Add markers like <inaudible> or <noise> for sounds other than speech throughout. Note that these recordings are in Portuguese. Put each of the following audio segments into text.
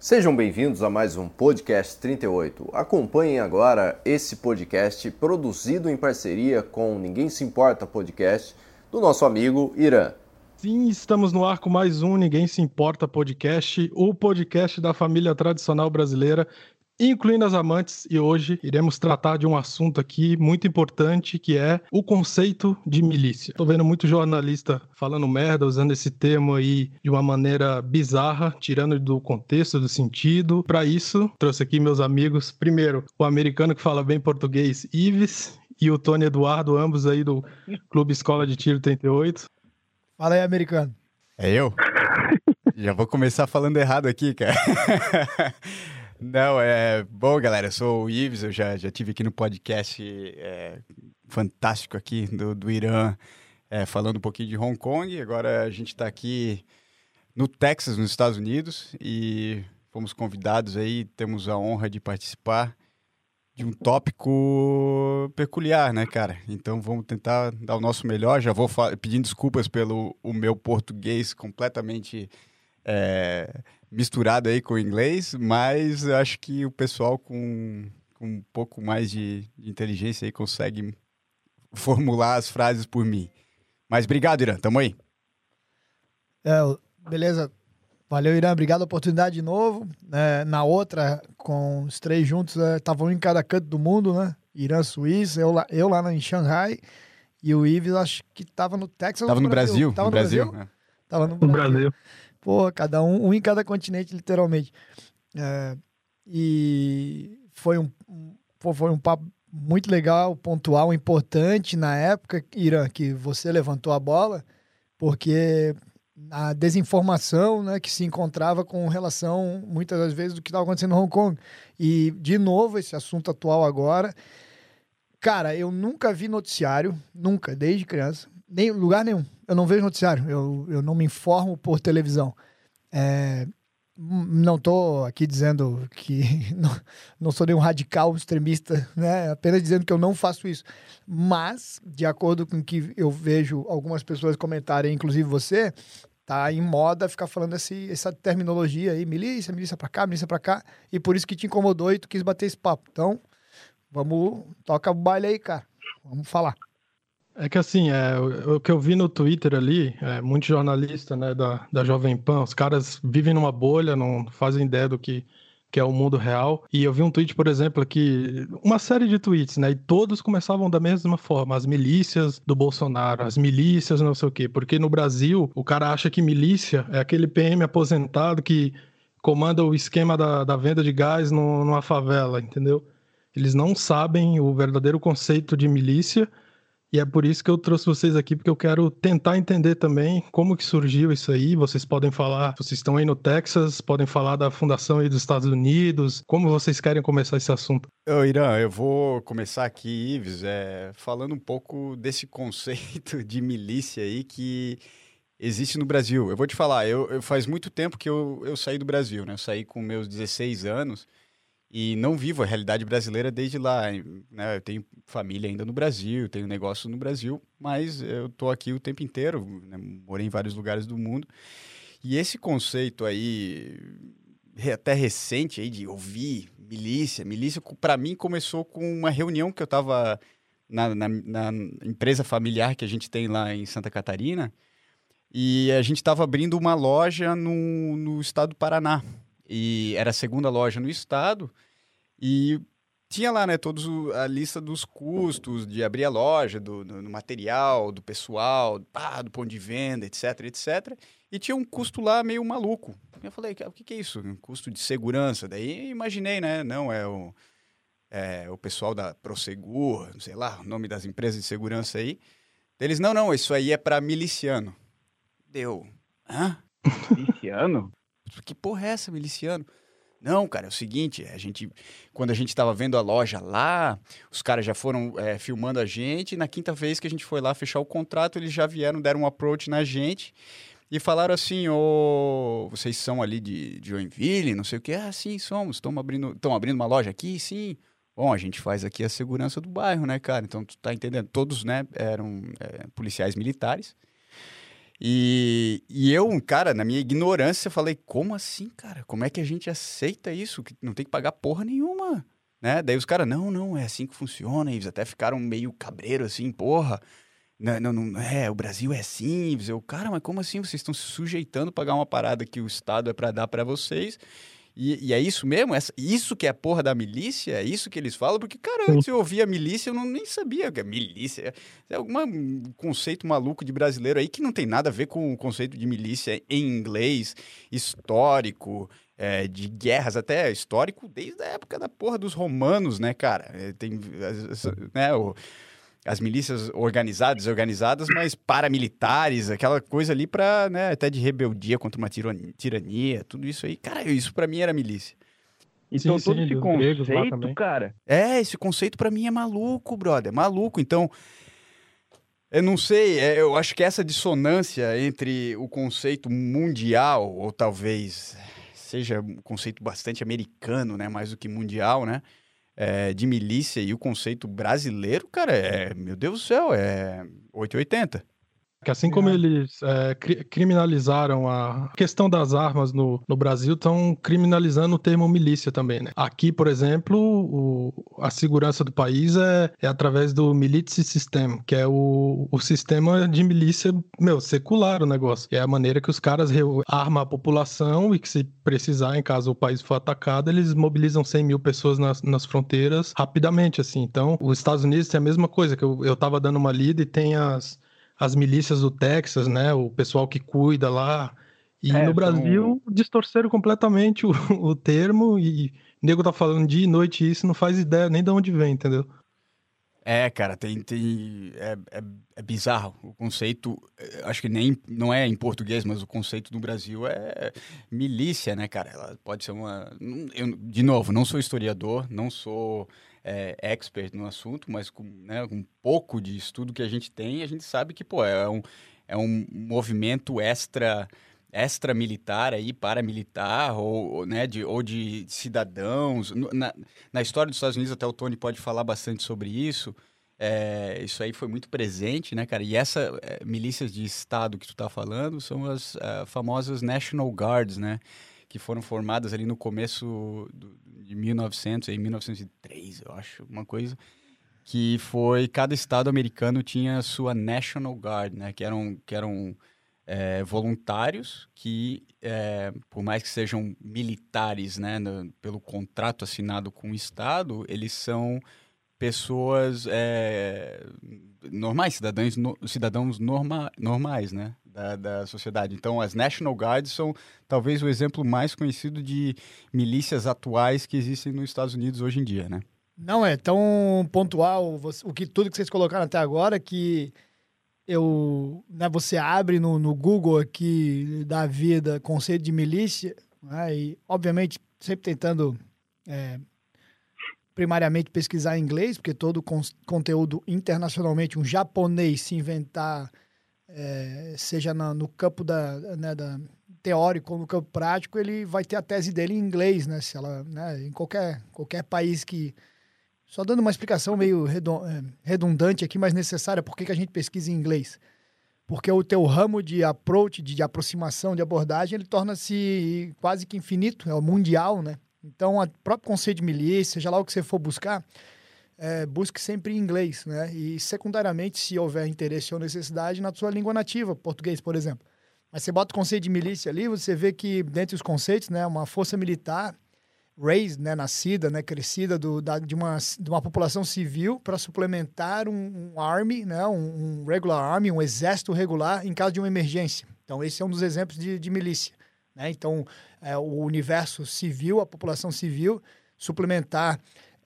Sejam bem-vindos a mais um podcast 38. Acompanhem agora esse podcast produzido em parceria com Ninguém Se Importa Podcast do nosso amigo Irã. Sim, estamos no ar com mais um Ninguém Se Importa Podcast, o podcast da família tradicional brasileira incluindo as amantes, e hoje iremos tratar de um assunto aqui muito importante que é o conceito de milícia. Tô vendo muito jornalista falando merda, usando esse termo aí de uma maneira bizarra, tirando do contexto, do sentido. Para isso, trouxe aqui meus amigos. Primeiro, o americano que fala bem português, Ives, e o Tony Eduardo, ambos aí do Clube Escola de Tiro 38. Fala aí, americano. É eu? <laughs> Já vou começar falando errado aqui, cara. <laughs> Não, é. Bom, galera, eu sou o Ives, eu já, já tive aqui no podcast é, fantástico aqui do, do Irã, é, falando um pouquinho de Hong Kong. Agora a gente está aqui no Texas, nos Estados Unidos, e fomos convidados aí, temos a honra de participar de um tópico peculiar, né, cara? Então vamos tentar dar o nosso melhor. Já vou pedindo desculpas pelo o meu português completamente. É, misturado aí com o inglês, mas eu acho que o pessoal com, com um pouco mais de, inteligência aí consegue formular as frases por mim. Mas obrigado, Irã. Tamo aí. É, beleza. Valeu, Irã. Obrigado pela oportunidade de novo. É, na outra, com os três juntos, estavam é, um em cada canto do mundo, né? Irã, Suíça, eu lá, eu lá em Xangai. E o Ives, acho que estava no Texas. Tava no Brasil. Tava no, Brasil. Brasil. É. Tava no Brasil. No Brasil. Pô, cada um, um em cada continente, literalmente. É, e foi um, foi um papo muito legal, pontual, importante na época, Irã, que você levantou a bola, porque a desinformação né, que se encontrava com relação, muitas das vezes, do que estava acontecendo no Hong Kong. E, de novo, esse assunto atual agora. Cara, eu nunca vi noticiário, nunca, desde criança, nem lugar nenhum. Eu não vejo noticiário, eu, eu não me informo por televisão. É, não estou aqui dizendo que <laughs> não, não, sou nenhum radical extremista, né? apenas dizendo que eu não faço isso. Mas, de acordo com o que eu vejo algumas pessoas comentarem, inclusive você, tá em moda ficar falando esse, essa terminologia aí, milícia, milícia para cá, milícia para cá, e por isso que te incomodou e tu quis bater esse papo. Então, vamos, toca o baile aí, cara. Vamos falar. É que assim, é, o, o, que eu vi no Twitter ali, é, muitos jornalistas né, da, da Jovem Pan, os caras vivem numa bolha, não fazem ideia do que, que é o mundo real. E eu vi um tweet, por exemplo, que uma série de tweets, né? E todos começavam da mesma forma: as milícias do Bolsonaro, as milícias não sei o quê. Porque no Brasil, o cara acha que milícia é aquele PM aposentado que comanda o esquema da, da venda de gás no, numa favela, entendeu? Eles não sabem o verdadeiro conceito de milícia e é por isso que eu trouxe vocês aqui, porque eu quero tentar entender também como que surgiu isso aí. Vocês podem falar, vocês estão aí no Texas, podem falar da fundação aí dos Estados Unidos. Como vocês querem começar esse assunto? Ô, Irã, eu vou começar aqui, Ives, é, falando um pouco desse <laughs> conceito de milícia aí que existe no Brasil. Eu vou te falar, eu, eu faz muito tempo que eu, eu saí do Brasil, né? Eu saí com meus 16 anos e não vivo a realidade brasileira desde lá. Né? Eu tenho família ainda no Brasil, tenho negócio no Brasil, mas eu estou aqui o tempo inteiro, né? morei em vários lugares do mundo. E esse conceito aí, até recente, aí, de ouvir milícia, milícia, para mim começou com uma reunião que eu estava na, na, na, empresa familiar que a gente tem lá em Santa Catarina, e a gente estava abrindo uma loja no, no estado do Paraná e era a segunda loja no estado e tinha lá, né, todos o, a lista dos custos de abrir a loja, do, do, do material, do pessoal, pá, do ponto de venda, etc, etc. E tinha um custo lá meio maluco. Eu falei, o que, que é isso? Um custo de segurança. Daí imaginei, né? Não, é o, é o pessoal da Prosegur, sei lá, o nome das empresas de segurança aí. Eles, não, não, isso aí é para miliciano. Deu. Hã? Miliciano? Que porra é essa, miliciano? Não, cara, é o seguinte, a gente, quando a gente estava vendo a loja lá, os caras já foram é, filmando a gente, na quinta vez que a gente foi lá fechar o contrato, eles já vieram, deram um approach na gente e falaram assim, ô, oh, vocês são ali de, de Joinville, não sei o que, ah, sim, somos, estão abrindo, abrindo uma loja aqui, sim. Bom, a gente faz aqui a segurança do bairro, né, cara? Então, tu tá entendendo, todos, né, eram é, policiais militares, E, e eu, cara, na minha ignorância, falei, como assim, cara? Como é que a gente aceita isso? Que não tem que pagar porra nenhuma, né? Daí os caras, não, não, é assim que funciona. E eles até ficaram meio cabreiro assim, porra. Não, não, não, é, o Brasil é assim. Eu, cara, mas como assim vocês estão se sujeitando a pagar uma parada que o Estado é para dar para vocês? E, e, é isso mesmo? Essa, isso que é a porra da milícia? É isso que eles falam? Porque, cara, antes eu ouvia milícia, eu não, nem sabia que é milícia. É algum conceito maluco de brasileiro aí que não tem nada a ver com o conceito de milícia em inglês, histórico, é, de guerras, até histórico desde a época da porra dos romanos, né, cara? É, tem, né, o as milícias organizadas, organizadas, mas paramilitares, aquela coisa ali para, né, até de rebeldia contra uma tirania, tudo isso aí. Cara, isso para mim era milícia. Então sim, todo sim, esse conceito, cara. É, esse conceito para mim é maluco, brother, maluco. Então, eu não sei, é, eu acho que essa dissonância entre o conceito mundial, ou talvez seja um conceito bastante americano, né, mais do que mundial, né? É, de milícia e o conceito brasileiro, cara, é, meu Deus do céu, é 880. Que assim como eles é, criminalizaram a questão das armas no, no Brasil, estão criminalizando o termo milícia também, né? Aqui, por exemplo, o, a segurança do país é, é através do Militia System, que é o, o sistema de milícia, meu, secular o negócio. É a maneira que os caras armam a população e que se precisar, em caso o país for atacado, eles mobilizam 100 mil pessoas nas, nas fronteiras rapidamente, assim. Então, os Estados Unidos tem a mesma coisa, que eu, eu tava dando uma lida e tem as as milícias do Texas, né? O pessoal que cuida lá. E é, no Brasil são... distorceram completamente <laughs> o, o termo e o nego tá falando dia e noite isso, não faz ideia nem de onde vem, entendeu? É, cara, tem, tem é, é, é, bizarro o conceito. Eh, acho que nem não é em português, mas o conceito no Brasil é milícia, né, cara? Ela pode ser uma. Eu, de novo, não sou historiador, não sou é, expert no assunto, mas com, né, um pouco de estudo que a gente tem, a gente sabe que, pô, é um, é um movimento extra extra militar aí paramilitar ou, né de, ou de cidadãos. Na, na história dos Estados Unidos até o Tony pode falar bastante sobre isso. É, isso aí foi muito presente né cara? E essa é, milícias de estado que tu tá falando são as uh, famosas National Guards né que foram formadas ali no começo do, de 1900, em 1903, eu acho, uma coisa que foi cada estado americano tinha a sua National Guard, né, que eram que eram é, voluntários que, é, por mais que sejam militares, né, no, pelo contrato assinado com o estado, eles são pessoas é, normais, cidadãos, no, cidadãos norma, normais, né? Da, da, sociedade. Então, as National Guards são talvez o exemplo mais conhecido de milícias atuais que existem nos Estados Unidos hoje em dia, né? Não é tão pontual o que tudo que vocês colocaram até agora que eu, né, você abre no, no Google aqui da vida conceito de milícia, né, e obviamente sempre tentando é, primariamente pesquisar em inglês, porque todo con conteúdo internacionalmente, um japonês se inventar, é, seja na, no campo da, né, da teórico ou no campo prático, ele vai ter a tese dele em inglês, né? Se ela, né, em qualquer, qualquer país que. Só dando uma explicação meio é, redundante aqui, mas necessária, por que a gente pesquisa em inglês? Porque o teu ramo de approach, de, de aproximação, de abordagem, ele torna-se quase que infinito, é o mundial, né? Então, o próprio conceito de milícia, seja lá o que você for buscar, é, busque sempre em inglês, né? E, secundariamente, se houver interesse ou necessidade, na sua língua nativa, português, por exemplo. Mas você bota o conceito de milícia ali, você vê que, dentre os conceitos, né, uma força militar raised, né, nascida, né, crescida do, da, de, uma, de uma população civil para suplementar um, um, army, né, um, um, regular army, um exército regular em caso de uma emergência. Então, esse é um dos exemplos de, de milícia. Né? Então, é, o universo civil, a população civil, suplementar,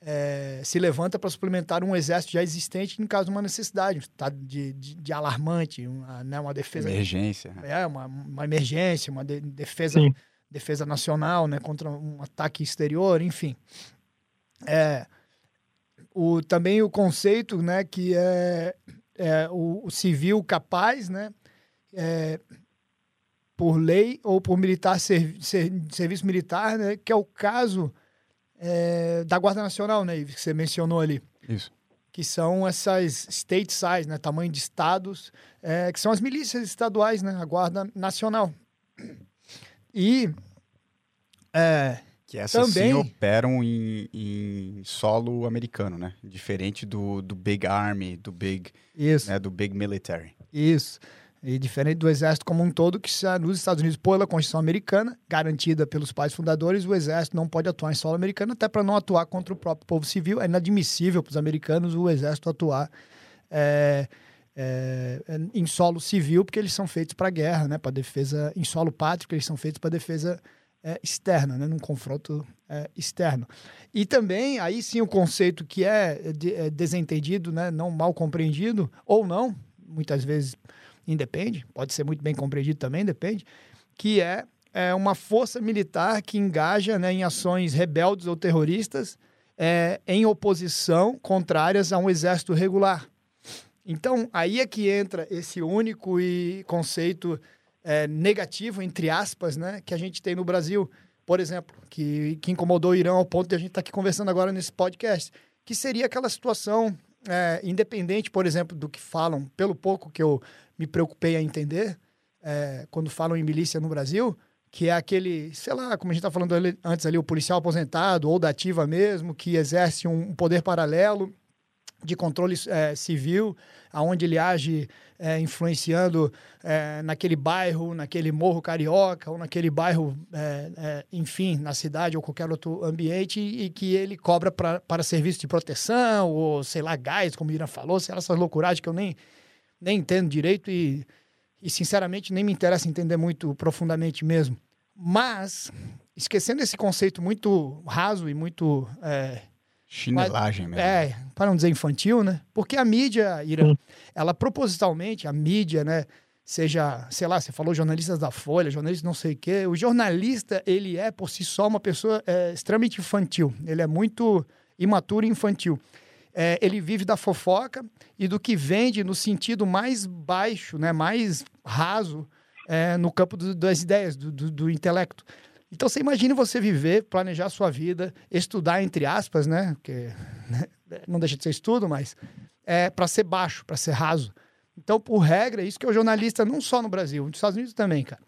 é, se levanta para suplementar um exército já existente no caso de uma necessidade, tá? de, de, de alarmante, uma, né? uma defesa. Emergência. É, uma, uma emergência, uma de, defesa, defesa nacional né? contra um ataque exterior, enfim. É, o, também o conceito né, que é, é o, o civil capaz, né? É, por lei ou por militar ser, ser, serviço militar, né? Que é o caso é, da Guarda Nacional, né? Que você mencionou ali. Isso. que são essas state size, né, tamanho de estados, é, que são as milícias estaduais, né, a Guarda Nacional. E é, que essas também... sim operam em, em, solo americano, né? Diferente do, do Big Army, do Big, Isso. Né, do Big Military. Isso. E diferente do exército como um todo, que nos Estados Unidos, pela Constituição americana, garantida pelos pais fundadores, o exército não pode atuar em solo americano, até para não atuar contra o próprio povo civil. É inadmissível para os americanos o exército atuar é, é, em solo civil, porque eles são feitos para guerra, né? para defesa, em solo pátrio, porque eles são feitos para defesa é, externa, né? num confronto é, externo. E também, aí sim, o conceito que é, de, é desentendido, né? não mal compreendido, ou não, muitas vezes independe, pode ser muito bem compreendido também, depende, que é, é uma força militar que engaja né, em ações rebeldes ou terroristas é, em oposição contrárias a um exército regular. Então, aí é que entra esse único e conceito é, negativo, entre aspas, né, que a gente tem no Brasil, por exemplo, que, que incomodou o Irã ao ponto de a gente estar tá aqui conversando agora nesse podcast, que seria aquela situação é, independente, por exemplo, do que falam, pelo pouco que eu me preocupei a entender é, quando falam em milícia no Brasil, que é aquele, sei lá, como a gente está falando antes ali, o policial aposentado ou da ativa mesmo, que exerce um poder paralelo de controle é, civil, aonde ele age é, influenciando é, naquele bairro, naquele morro carioca, ou naquele bairro, enfim, na cidade ou qualquer outro ambiente, e, e que ele cobra pra, para serviço de proteção, ou sei lá, gás, como o Irã falou, sei lá, essas loucuragens que eu nem, nem entendo direito e, e, sinceramente, nem me interessa entender muito profundamente mesmo. Mas, esquecendo esse conceito muito raso e muito. É, Chinelagem mesmo. É, para não dizer infantil, né? Porque a mídia, Ira, ela propositalmente, a mídia, né? Seja, sei lá, você falou jornalistas da Folha, jornalistas não sei o quê. O jornalista, ele é, por si só, uma pessoa é, extremamente infantil. Ele é muito imaturo e infantil é, ele vive da fofoca e do que vende no sentido mais baixo, né, mais raso é, no campo do, das ideias, do, do, do, intelecto. Então você imagine você viver, planejar sua vida, estudar entre aspas, né, porque né, não deixa de ser estudo, mas é para ser baixo, para ser raso. Então, por regra, é isso que é o jornalista não só no Brasil, nos Estados Unidos também, cara.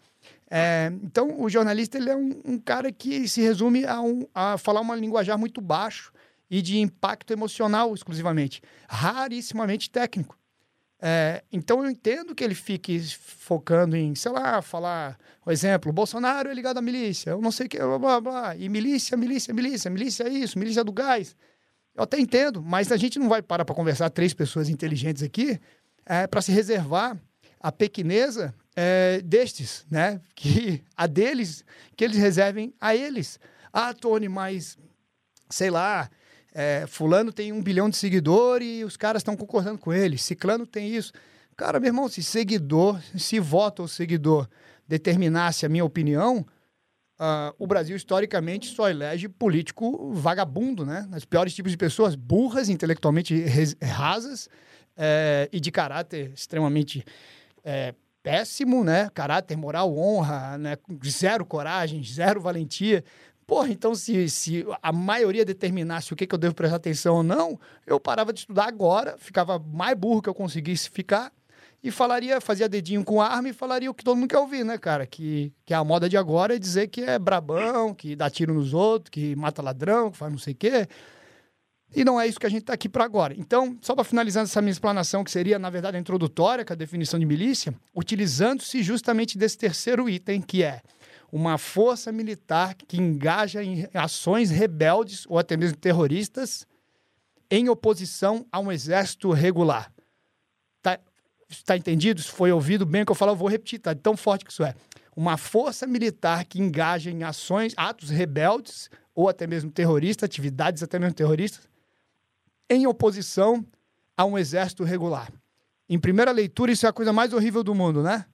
É, então, o jornalista ele é um, um, cara que se resume a, um, a falar uma linguajar muito baixo e de impacto emocional exclusivamente, rarissimamente técnico. É, então eu entendo que ele fique focando em, sei lá, falar, por exemplo, Bolsonaro é ligado à milícia, eu não sei o que, blá, blá, blá, e milícia, milícia, milícia, milícia é isso, milícia do gás. Eu até entendo, mas a gente não vai parar para conversar três pessoas inteligentes aqui é, para se reservar a pequeneza é, destes, né? <laughs> Que a deles, que eles reservem a eles. Ah, Tony, mas sei lá, é, fulano tem um bilhão de seguidores e os caras estão concordando com ele. Ciclano tem isso. Cara, meu irmão, se seguidor, se voto ou seguidor determinasse a minha opinião, uh, o Brasil historicamente só elege político vagabundo, né? Os piores tipos de pessoas, burras, intelectualmente rasas é, e de caráter extremamente é, péssimo, né? Caráter, moral, honra, né? Zero coragem, zero valentia. Porra, então se, se a maioria determinasse o que, que eu devo prestar atenção ou não, eu parava de estudar agora, ficava mais burro que eu conseguisse ficar e falaria, fazia dedinho com arma e falaria o que todo mundo quer ouvir, né, cara? Que, que a moda de agora é dizer que é brabão, que dá tiro nos outros, que mata ladrão, que faz não sei o quê. E não é isso que a gente está aqui para agora. Então, só para finalizar essa minha explanação, que seria, na verdade, introdutória, com a definição de milícia, utilizando-se justamente desse terceiro item, que é uma força militar que engaja em ações rebeldes ou até mesmo terroristas em oposição a um exército regular. Tá, tá entendido? Foi ouvido bem o que eu falo, eu vou repetir, tá tão forte que isso é. Uma força militar que engaja em ações, atos rebeldes ou até mesmo terroristas, atividades até mesmo terroristas, em oposição a um exército regular. Em primeira leitura, isso é a coisa mais horrível do mundo, né?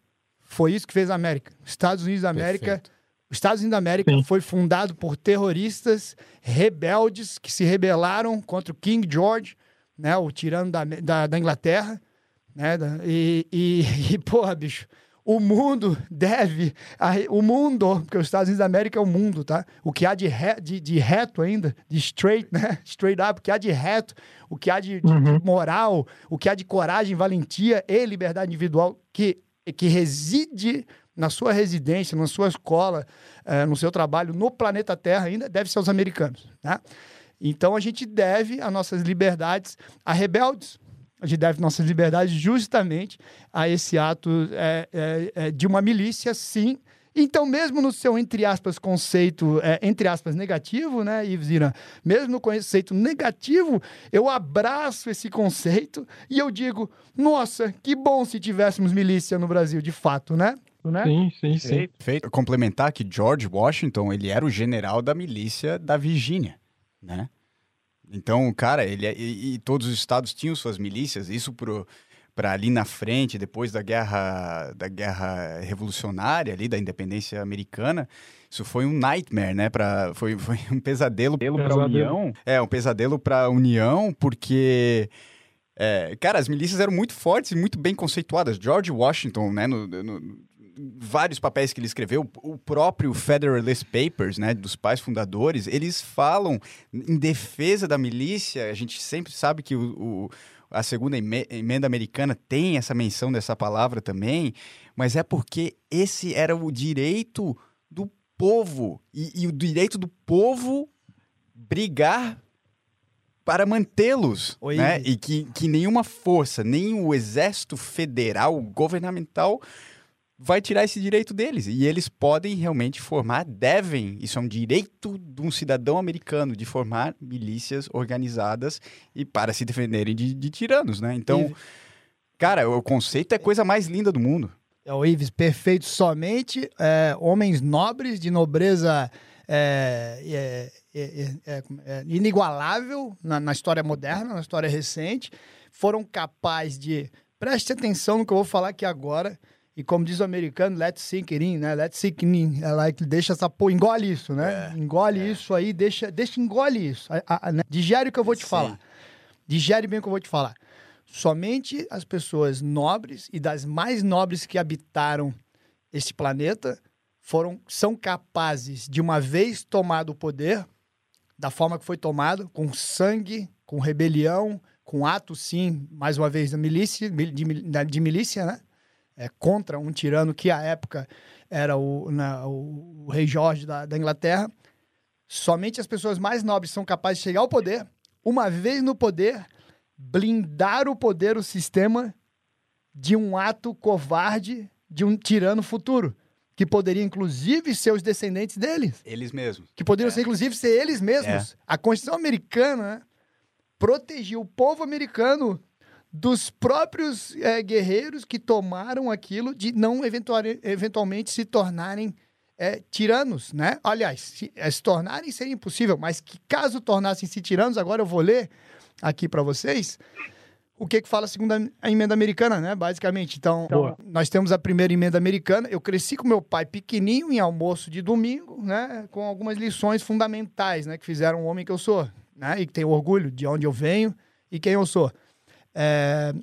Foi isso que fez a América. Estados Unidos da América. Os Estados Unidos da América Sim. foi fundado por terroristas rebeldes que se rebelaram contra o King George, né, o tirano da, da, da Inglaterra. Né, e, e, <laughs> e, porra, bicho, o mundo deve, a, o mundo, porque os Estados Unidos da América é o mundo, tá? O que há de, re, de, de, reto ainda, de straight, né? <laughs> Straight up, o que há de reto, o que há de, uhum. de, moral, o que há de coragem, valentia e liberdade individual que, que reside na sua residência, na sua escola, eh, no seu trabalho, no planeta Terra ainda, deve ser os americanos, tá? Então a gente deve as nossas liberdades a rebeldes, a gente deve nossas liberdades justamente a esse ato é, é, de uma milícia, sim. Então, mesmo no seu, entre aspas, conceito, é, entre aspas, negativo, né, Yves Iran? Mesmo no conceito negativo, eu abraço esse conceito e eu digo, nossa, que bom se tivéssemos milícia no Brasil, de fato, né? Né? Sim, sim, sim. Feito. Complementar que George Washington, ele era o general da milícia da Virgínia, né? Então, cara, ele é, e, e, todos os estados tinham suas milícias, isso para ali na frente, depois da guerra da guerra revolucionária ali da independência americana, isso foi um nightmare, né? Para foi, foi um pesadelo para a União. É, um pesadelo para a União, porque é, cara, as milícias eram muito fortes e muito bem conceituadas. George Washington, né, no, no, vários papéis que ele escreveu, o próprio Federalist Papers, né, dos pais fundadores, eles falam em defesa da milícia. A gente sempre sabe que o, o a segunda emenda americana tem essa menção dessa palavra também, mas é porque esse era o direito do povo e, e o direito do povo brigar para mantê-los, né? E que, que nenhuma força, nem o exército federal governamental vai tirar esse direito deles. E eles podem realmente formar, devem, isso é um direito de um cidadão americano, de formar milícias organizadas e para se defenderem de, de tiranos, né? Então, Ives. cara, o conceito é a coisa mais linda do mundo. É o Ives, perfeito. Somente é, homens nobres, de nobreza é, é, é, é inigualável na, na história moderna, na história recente, foram capazes de... Preste atenção no que eu vou falar aqui agora e como diz o americano, let's sink it in, né? Let's sink it in. É deixa essa pô, engole isso, né? É, engole é. isso aí, deixa, deixa engole isso. A, a, né? Digere o que eu vou te Sim. falar. Digere bem o que eu vou te falar. Somente as pessoas nobres e das mais nobres que habitaram este planeta foram são capazes de uma vez tomado o poder da forma que foi tomado, com sangue, com rebelião, com ato sim, mais uma vez da milícia, de, de milícia, né? É, contra um tirano que à época era o, na, o, o, rei Jorge da, da Inglaterra. Somente as pessoas mais nobres são capazes de chegar ao poder, uma vez no poder, blindar o poder, o sistema, de um ato covarde de um tirano futuro que poderia inclusive ser os descendentes deles. Eles mesmos. Que poderiam é. ser inclusive ser eles mesmos. É. A Constituição americana protegia o povo americano dos próprios é, guerreiros que tomaram aquilo de não eventual, eventualmente se tornarem é, tiranos, né? Aliás, se, é, se, tornarem seria impossível, mas que caso tornassem-se tiranos, agora eu vou ler aqui para vocês o que que fala a segunda a emenda americana, né? Basicamente. Então, nós temos a primeira emenda americana. Eu cresci com meu pai pequenininho em almoço de domingo, né? Com algumas lições fundamentais, né? Que fizeram o homem que eu sou, né? E que tenho orgulho de onde eu venho e quem eu sou. É,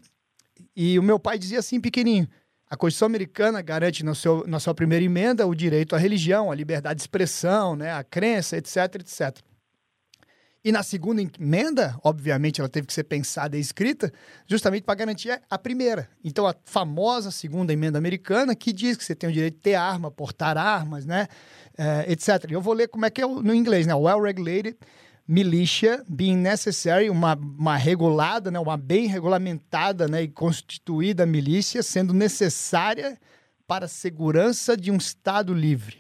e o meu pai dizia assim, pequenininho, a Constituição Americana garante no seu, na sua primeira emenda o direito à religião, à liberdade de expressão, né, à crença, etc, etc. E na segunda emenda, obviamente, ela teve que ser pensada e escrita justamente para garantir a primeira. Então, a famosa segunda emenda americana, que diz que você tem o direito de ter arma, portar armas, né, é, etc. Eu vou ler como é que é no inglês, né? Well-regulated militia being necessary, uma, uma regulada, né, uma bem regulamentada né, e constituída milícia, sendo necessária para a segurança de um Estado livre.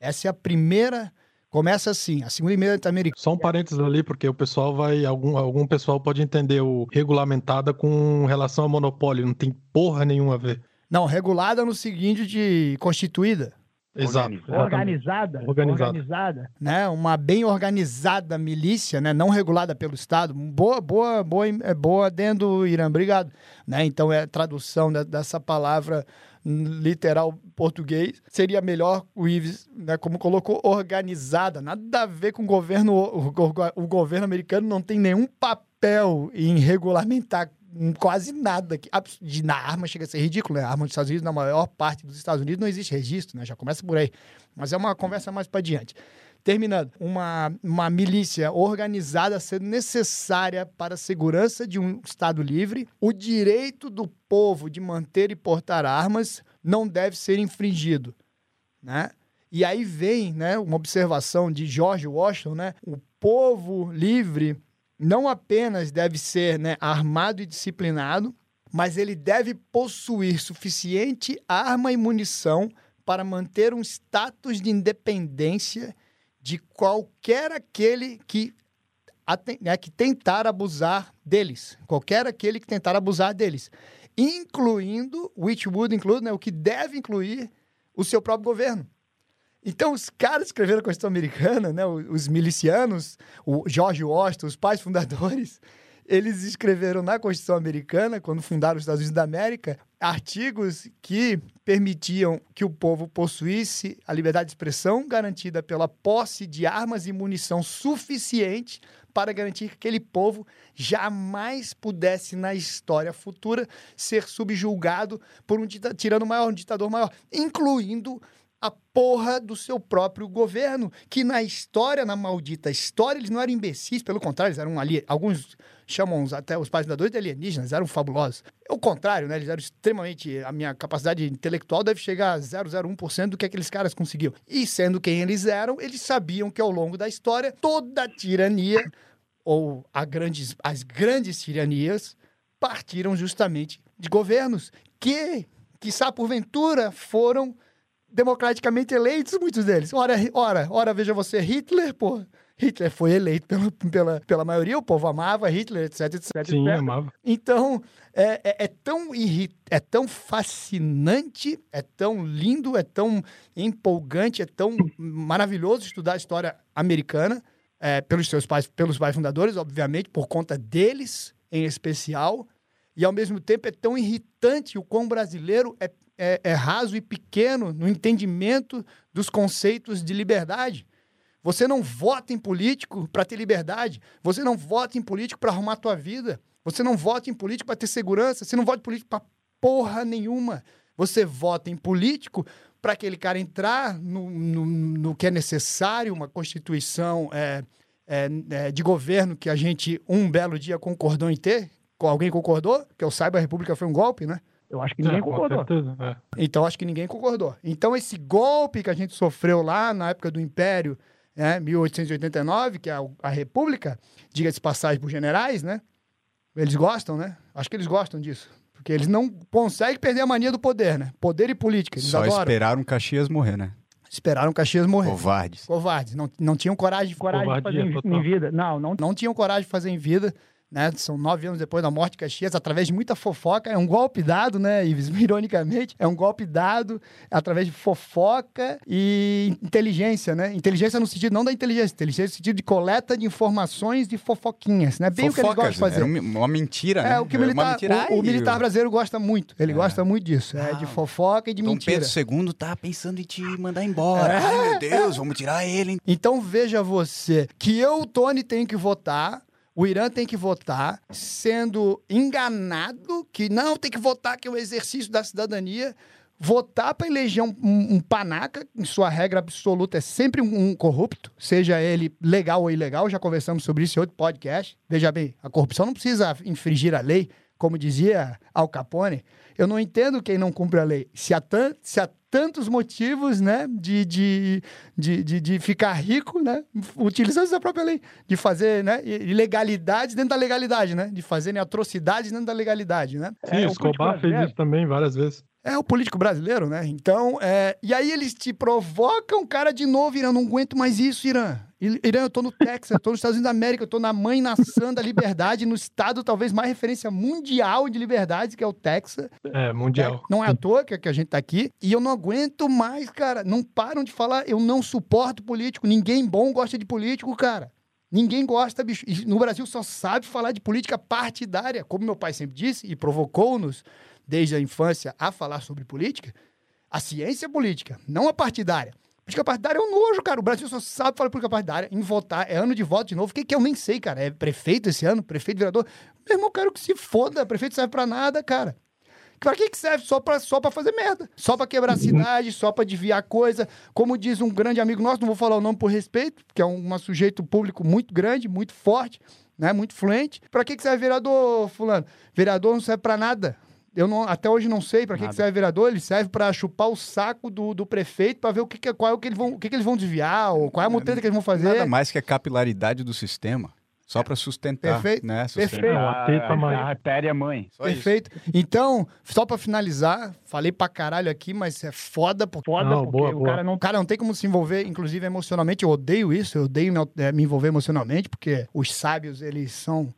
Essa é a primeira. Começa assim, a segunda emenda americana. Só um parênteses ali, porque o pessoal vai. Algum, algum pessoal pode entender o regulamentada com relação ao monopólio. Não tem porra nenhuma a ver. Não, regulada no seguinte de constituída. Exato. Organizada, organizada. Organizada. Né? Uma bem organizada milícia, né? não regulada pelo Estado. Boa, boa, boa, é boa dentro Irã, obrigado. Né? Então é a tradução dessa palavra literal português. Seria melhor o Ives, né, como colocou, organizada. Nada a ver com o governo. O, o, o governo americano não tem nenhum papel em regulamentar quase nada. De, na arma chega a ser ridículo, né? A arma dos Estados Unidos, na maior parte dos Estados Unidos, não existe registro, né? Já começa por aí. Mas é uma conversa mais para diante. Terminando, uma, uma milícia organizada sendo necessária para a segurança de um Estado livre, o direito do povo de manter e portar armas não deve ser infringido, né? E aí vem, né, uma observação de George Washington, né? O povo livre não apenas deve ser né, armado e disciplinado, mas ele deve possuir suficiente arma e munição para manter um status de independência de qualquer aquele que, né, que tentar abusar deles. Qualquer aquele que tentar abusar deles. Incluindo, which would include, né, o que deve incluir o seu próprio governo. Então, os caras escreveram a Constituição Americana, né, os milicianos, o George Washington, os pais fundadores, <laughs> eles escreveram na Constituição Americana, quando fundaram os Estados Unidos da América, artigos que permitiam que o povo possuísse a liberdade de expressão garantida pela posse de armas e munição suficiente para garantir que aquele povo jamais pudesse, na história futura, ser subjulgado por um tirano maior, um ditador maior, incluindo a porra do seu próprio governo, que na história, na maldita história, eles não eram imbecis, pelo contrário, eles eram ali, alguns chamam até os pais fundadores de alienígenas, eram fabulosos. É o contrário, né? Eles eram extremamente, a minha capacidade intelectual deve chegar a 0,01% do que aqueles caras conseguiam. E sendo quem eles eram, eles sabiam que ao longo da história, toda tirania, ou a grandes, as grandes tiranias, partiram justamente de governos que, quiçá porventura, foram democraticamente eleitos, muitos deles. Ora, ora, ora veja você, Hitler, pô. Hitler foi eleito pela, pela, pela maioria, o povo amava Hitler, etc, etc. Sim, etc. amava. Então, é, é, é, tão irrit... é tão fascinante, é tão lindo, é tão empolgante, é tão maravilhoso estudar a história americana, é, pelos seus pais, pelos pais fundadores, obviamente, por conta deles em especial, e ao mesmo tempo é tão irritante o quão brasileiro é é, é raso e pequeno no entendimento dos conceitos de liberdade. Você não vota em político para ter liberdade. Você não vota em político para arrumar a tua vida. Você não vota em político para ter segurança. Você não vota em político para porra nenhuma. Você vota em político para aquele cara entrar no, no, no, que é necessário, uma constituição é, é, é, de governo que a gente um belo dia concordou em ter. Alguém concordou? Que eu saiba, a República foi um golpe, né? Eu acho que ninguém é, concordou. Certeza, é. Então, acho que ninguém concordou. Então, esse golpe que a gente sofreu lá na época do Império, né, 1889, que é a, a República, diga-se passagem por generais, né? Eles gostam, né? Acho que eles gostam disso. Porque eles não conseguem perder a mania do poder, né? Poder e política. Eles Só adoram. esperaram Caxias morrer, né? Esperaram Caxias morrer. Covardes. Covardes. Não, não tinham coragem, coragem de fazer em, em vida. Não, não. Não tinham coragem de fazer em vida né? São nove anos depois da morte de Caxias, através de muita fofoca. É um golpe dado, né, Ives? <laughs> Ironicamente, é um golpe dado através de fofoca e inteligência, né? Inteligência no sentido não da inteligência, inteligência no sentido de coleta de informações de fofoquinhas, né? Bem Fofocas, o que ele gosta de fazer. É uma mentira, né? É o que o militar, o, o, militar brasileiro gosta muito. Ele é. gosta muito disso, é, de fofoca e de Dom mentira. Pedro II tá pensando em te mandar embora. É. Ai, meu Deus, vamos tirar ele. Então veja você que eu, Tony, tenho que votar o Irã tem que votar sendo enganado que não tem que votar que é o exercício da cidadania. Votar para eleger um, um, panaca, em sua regra absoluta, é sempre um, um, corrupto, seja ele legal ou ilegal. Já conversamos sobre isso em outro podcast. Veja bem, a corrupção não precisa infringir a lei, como dizia Al Capone. Eu não entendo quem não cumpre a lei. Se há, tan se há tantos motivos, né, de, de, de, de, de ficar rico, né, utilizando essa própria lei, de fazer, né, ilegalidades dentro da legalidade, né, de fazerem atrocidades dentro da legalidade, né. Sim, é, o Escobar fez isso também várias vezes. É o político brasileiro, né? Então, é... e aí eles te provocam, cara, de novo, Irã, não aguento mais isso, Irã. Irã, eu tô no Texas, eu tô nos Estados Unidos da América, eu tô na mãe nação da liberdade, no estado talvez mais referência mundial de liberdade, que é o Texas. É, mundial. Não é à toa que, que a gente tá aqui. E eu não aguento mais, cara. Não param de falar, eu não suporto político. Ninguém bom gosta de político, cara. Ninguém gosta, bicho. E no Brasil só sabe falar de política partidária, como meu pai sempre disse e provocou-nos desde a infância a falar sobre política. A ciência política, não a partidária. Política partidária é um nojo, cara. O Brasil só sabe falar política partidária, em votar. É ano de voto de novo. O que, que eu nem sei, cara? É prefeito esse ano? Prefeito, vereador? Meu irmão, quero que se foda. Prefeito serve pra nada, cara. Pra que, que serve? Só pra, só pra fazer merda. Só pra quebrar a cidade, só pra desviar coisa. Como diz um grande amigo nosso, não vou falar o nome por respeito, que é um, um sujeito público muito grande, muito forte, né? Muito fluente. Pra que, que serve vereador, fulano? Vereador não serve pra nada. Eu não, até hoje não sei para que, que, serve vereador. Ele serve para chupar o saco do, do prefeito para ver o que, que qual é o que eles vão, o que, que eles vão desviar ou qual é a mutreta que eles vão fazer. Nada mais que a capilaridade do sistema. Só para sustentar. Perfeito. Né? Sustentar. Perfeito. A, a, a artéria mãe. Só Perfeito. Isso. Então, só para finalizar, falei pra caralho aqui, mas é foda. Porque, foda não, porque boa, o, boa. Cara não... o cara não tem como se envolver, inclusive emocionalmente. Eu odeio isso, eu odeio me, é, me envolver emocionalmente, porque os sábios, eles são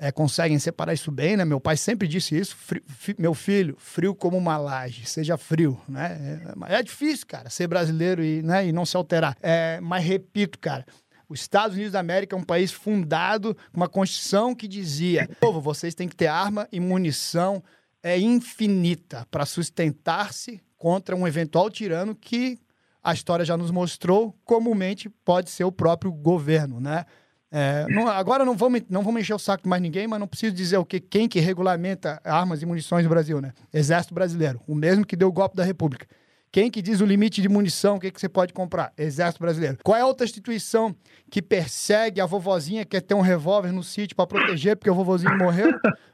é, conseguem separar isso bem, né? Meu pai sempre disse isso. Frio, fi, meu filho, frio como uma laje, seja frio, né? É, é, difícil, cara, ser brasileiro e, né, e não se alterar. É, mas repito, cara, os Estados Unidos da América é um país fundado com uma constituição que dizia: povo, vocês têm que ter arma e munição é infinita para sustentar-se contra um eventual tirano que a história já nos mostrou comumente pode ser o próprio governo, né? É, não, agora não vamos, não vamos encher o saco de mais ninguém, mas não preciso dizer o que quem que regulamenta armas e munições no Brasil, né? Exército Brasileiro, o mesmo que deu o golpe da República. Quem que diz o limite de munição, o que, que você pode comprar? Exército Brasileiro. Qual é a outra instituição que persegue a vovozinha que quer ter um revólver no sítio para proteger porque o vovozinho morreu?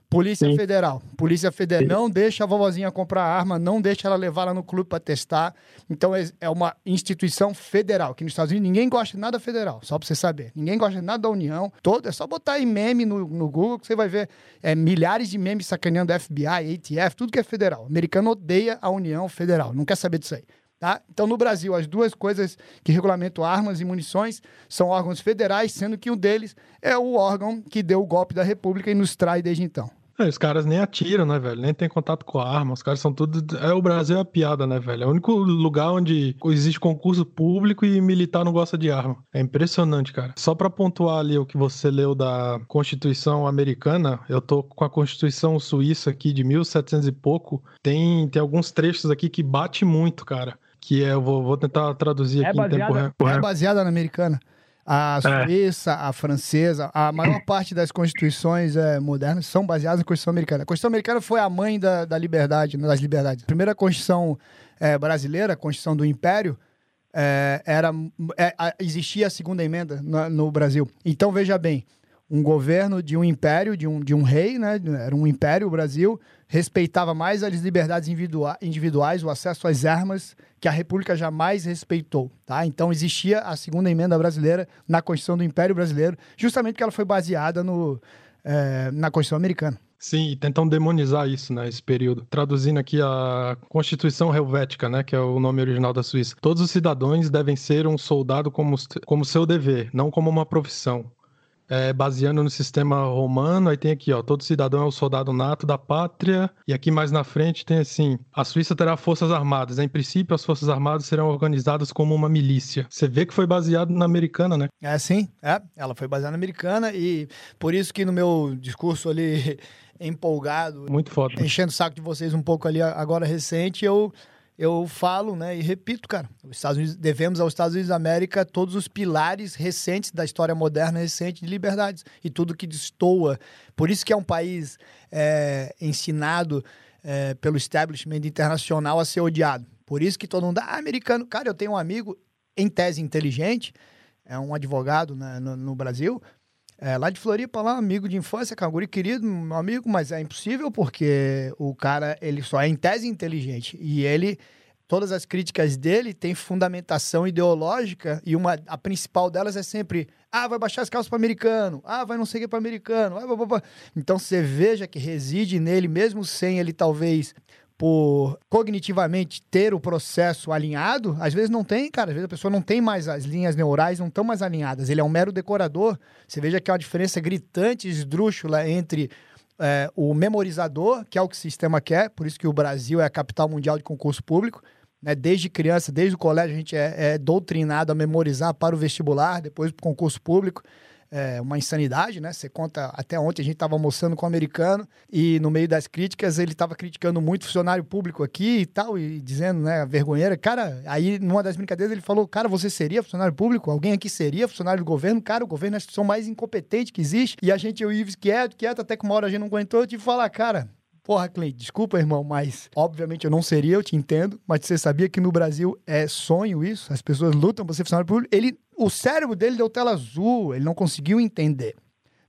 Polícia Sim. Federal. Polícia Federal não deixa a vovozinha comprar arma, não deixa ela levar lá no clube para testar. Então é, é uma instituição federal, que nos Estados Unidos ninguém gosta de nada federal, só para você saber. Ninguém gosta de nada da União. Todo, é só botar aí meme no, no Google que você vai ver é, milhares de memes sacaneando FBI, ATF, tudo que é federal. O americano odeia a União Federal, não quer saber disso aí. Tá? Então, no Brasil, as duas coisas que regulamentam armas e munições são órgãos federais, sendo que um deles é o órgão que deu o golpe da República e nos trai desde então. É, os caras nem atiram, né, velho? Nem tem contato com a arma. Os caras são tudo. É, o Brasil é a piada, né, velho? É o único lugar onde existe concurso público e militar não gosta de arma. É impressionante, cara. Só para pontuar ali o que você leu da Constituição americana, eu tô com a Constituição suíça aqui de 1700 e pouco. Tem, tem alguns trechos aqui que bate muito, cara que é, eu vou, vou tentar traduzir é aqui baseada, em tempo real. É baseada na americana. A é. suíça, a francesa, a maior <clears throat> parte das constituições é, modernas são baseadas na Constituição Americana. A Constituição Americana foi a mãe da, da liberdade, das liberdades. A primeira Constituição é, brasileira, a Constituição do Império, é, era, é, existia a segunda emenda no, no Brasil. Então, veja bem, um governo de um império, de um, de um rei, né? Era um império, o Brasil, respeitava mais as liberdades individuais, o acesso às armas, que a República jamais respeitou, tá? Então existia a segunda emenda brasileira na Constituição do Império Brasileiro, justamente porque ela foi baseada no, é, na Constituição Americana. Sim, e tentam demonizar isso, né, esse período. Traduzindo aqui a Constituição Helvética, né, que é o nome original da Suíça. Todos os cidadãos devem ser um soldado como, como seu dever, não como uma profissão é, baseando no sistema romano, aí tem aqui, ó, todo cidadão é o soldado nato da pátria, e aqui mais na frente tem assim, a Suíça terá forças armadas, em princípio as forças armadas serão organizadas como uma milícia. Você vê que foi baseado na americana, né? É, sim, é, ela foi baseada na americana, e por isso que no meu discurso ali, <laughs> empolgado, muito foda, enchendo o saco de vocês um pouco ali agora recente, eu eu falo, né, e repito, cara, os Estados Unidos, devemos aos Estados Unidos da América todos os pilares recentes da história moderna recente de liberdades e tudo que destoa. Por isso que é um país é, ensinado é, pelo establishment internacional a ser odiado. Por isso que todo mundo, ah, americano, cara, eu tenho um amigo em tese inteligente, é um advogado né, no, no Brasil, é, lá de Floripa, lá, amigo de infância, canguru querido, meu amigo, mas é impossível porque o cara, ele só é em tese inteligente. E ele, todas as críticas dele têm fundamentação ideológica e uma, a principal delas é sempre, ah, vai baixar as calças para americano, ah, vai não seguir para americano. Ah, blá, blá, blá. Então você veja que reside nele, mesmo sem ele talvez por cognitivamente ter o processo alinhado, às vezes não tem, cara. Às vezes a pessoa não tem mais as linhas neurais, não estão mais alinhadas. Ele é um mero decorador. Você veja que há uma diferença gritante, esdrúxula entre é, o memorizador, que é o que o sistema quer, por isso que o Brasil é a capital mundial de concurso público. Né? Desde criança, desde o colégio, a gente é, é doutrinado a memorizar para o vestibular, depois para o concurso público. É, uma insanidade, né? Você conta, até ontem a gente estava almoçando com um americano e no meio das críticas ele estava criticando muito funcionário público aqui e tal, e dizendo, né, vergonheira. Cara, aí numa das brincadeiras ele falou, cara, você seria funcionário público? Alguém aqui seria funcionário do governo? Cara, o governo é a instituição mais incompetente que existe. E a gente, o Ives, quieto, quieto, até que uma hora a gente não aguentou, eu tive que falar, cara, Porra, Clay, desculpa, irmão, mas obviamente eu não seria, eu te entendo, mas você sabia que no Brasil é sonho isso? As pessoas lutam para ser funcionário público. Ele, o cérebro dele deu tela azul, ele não conseguiu entender.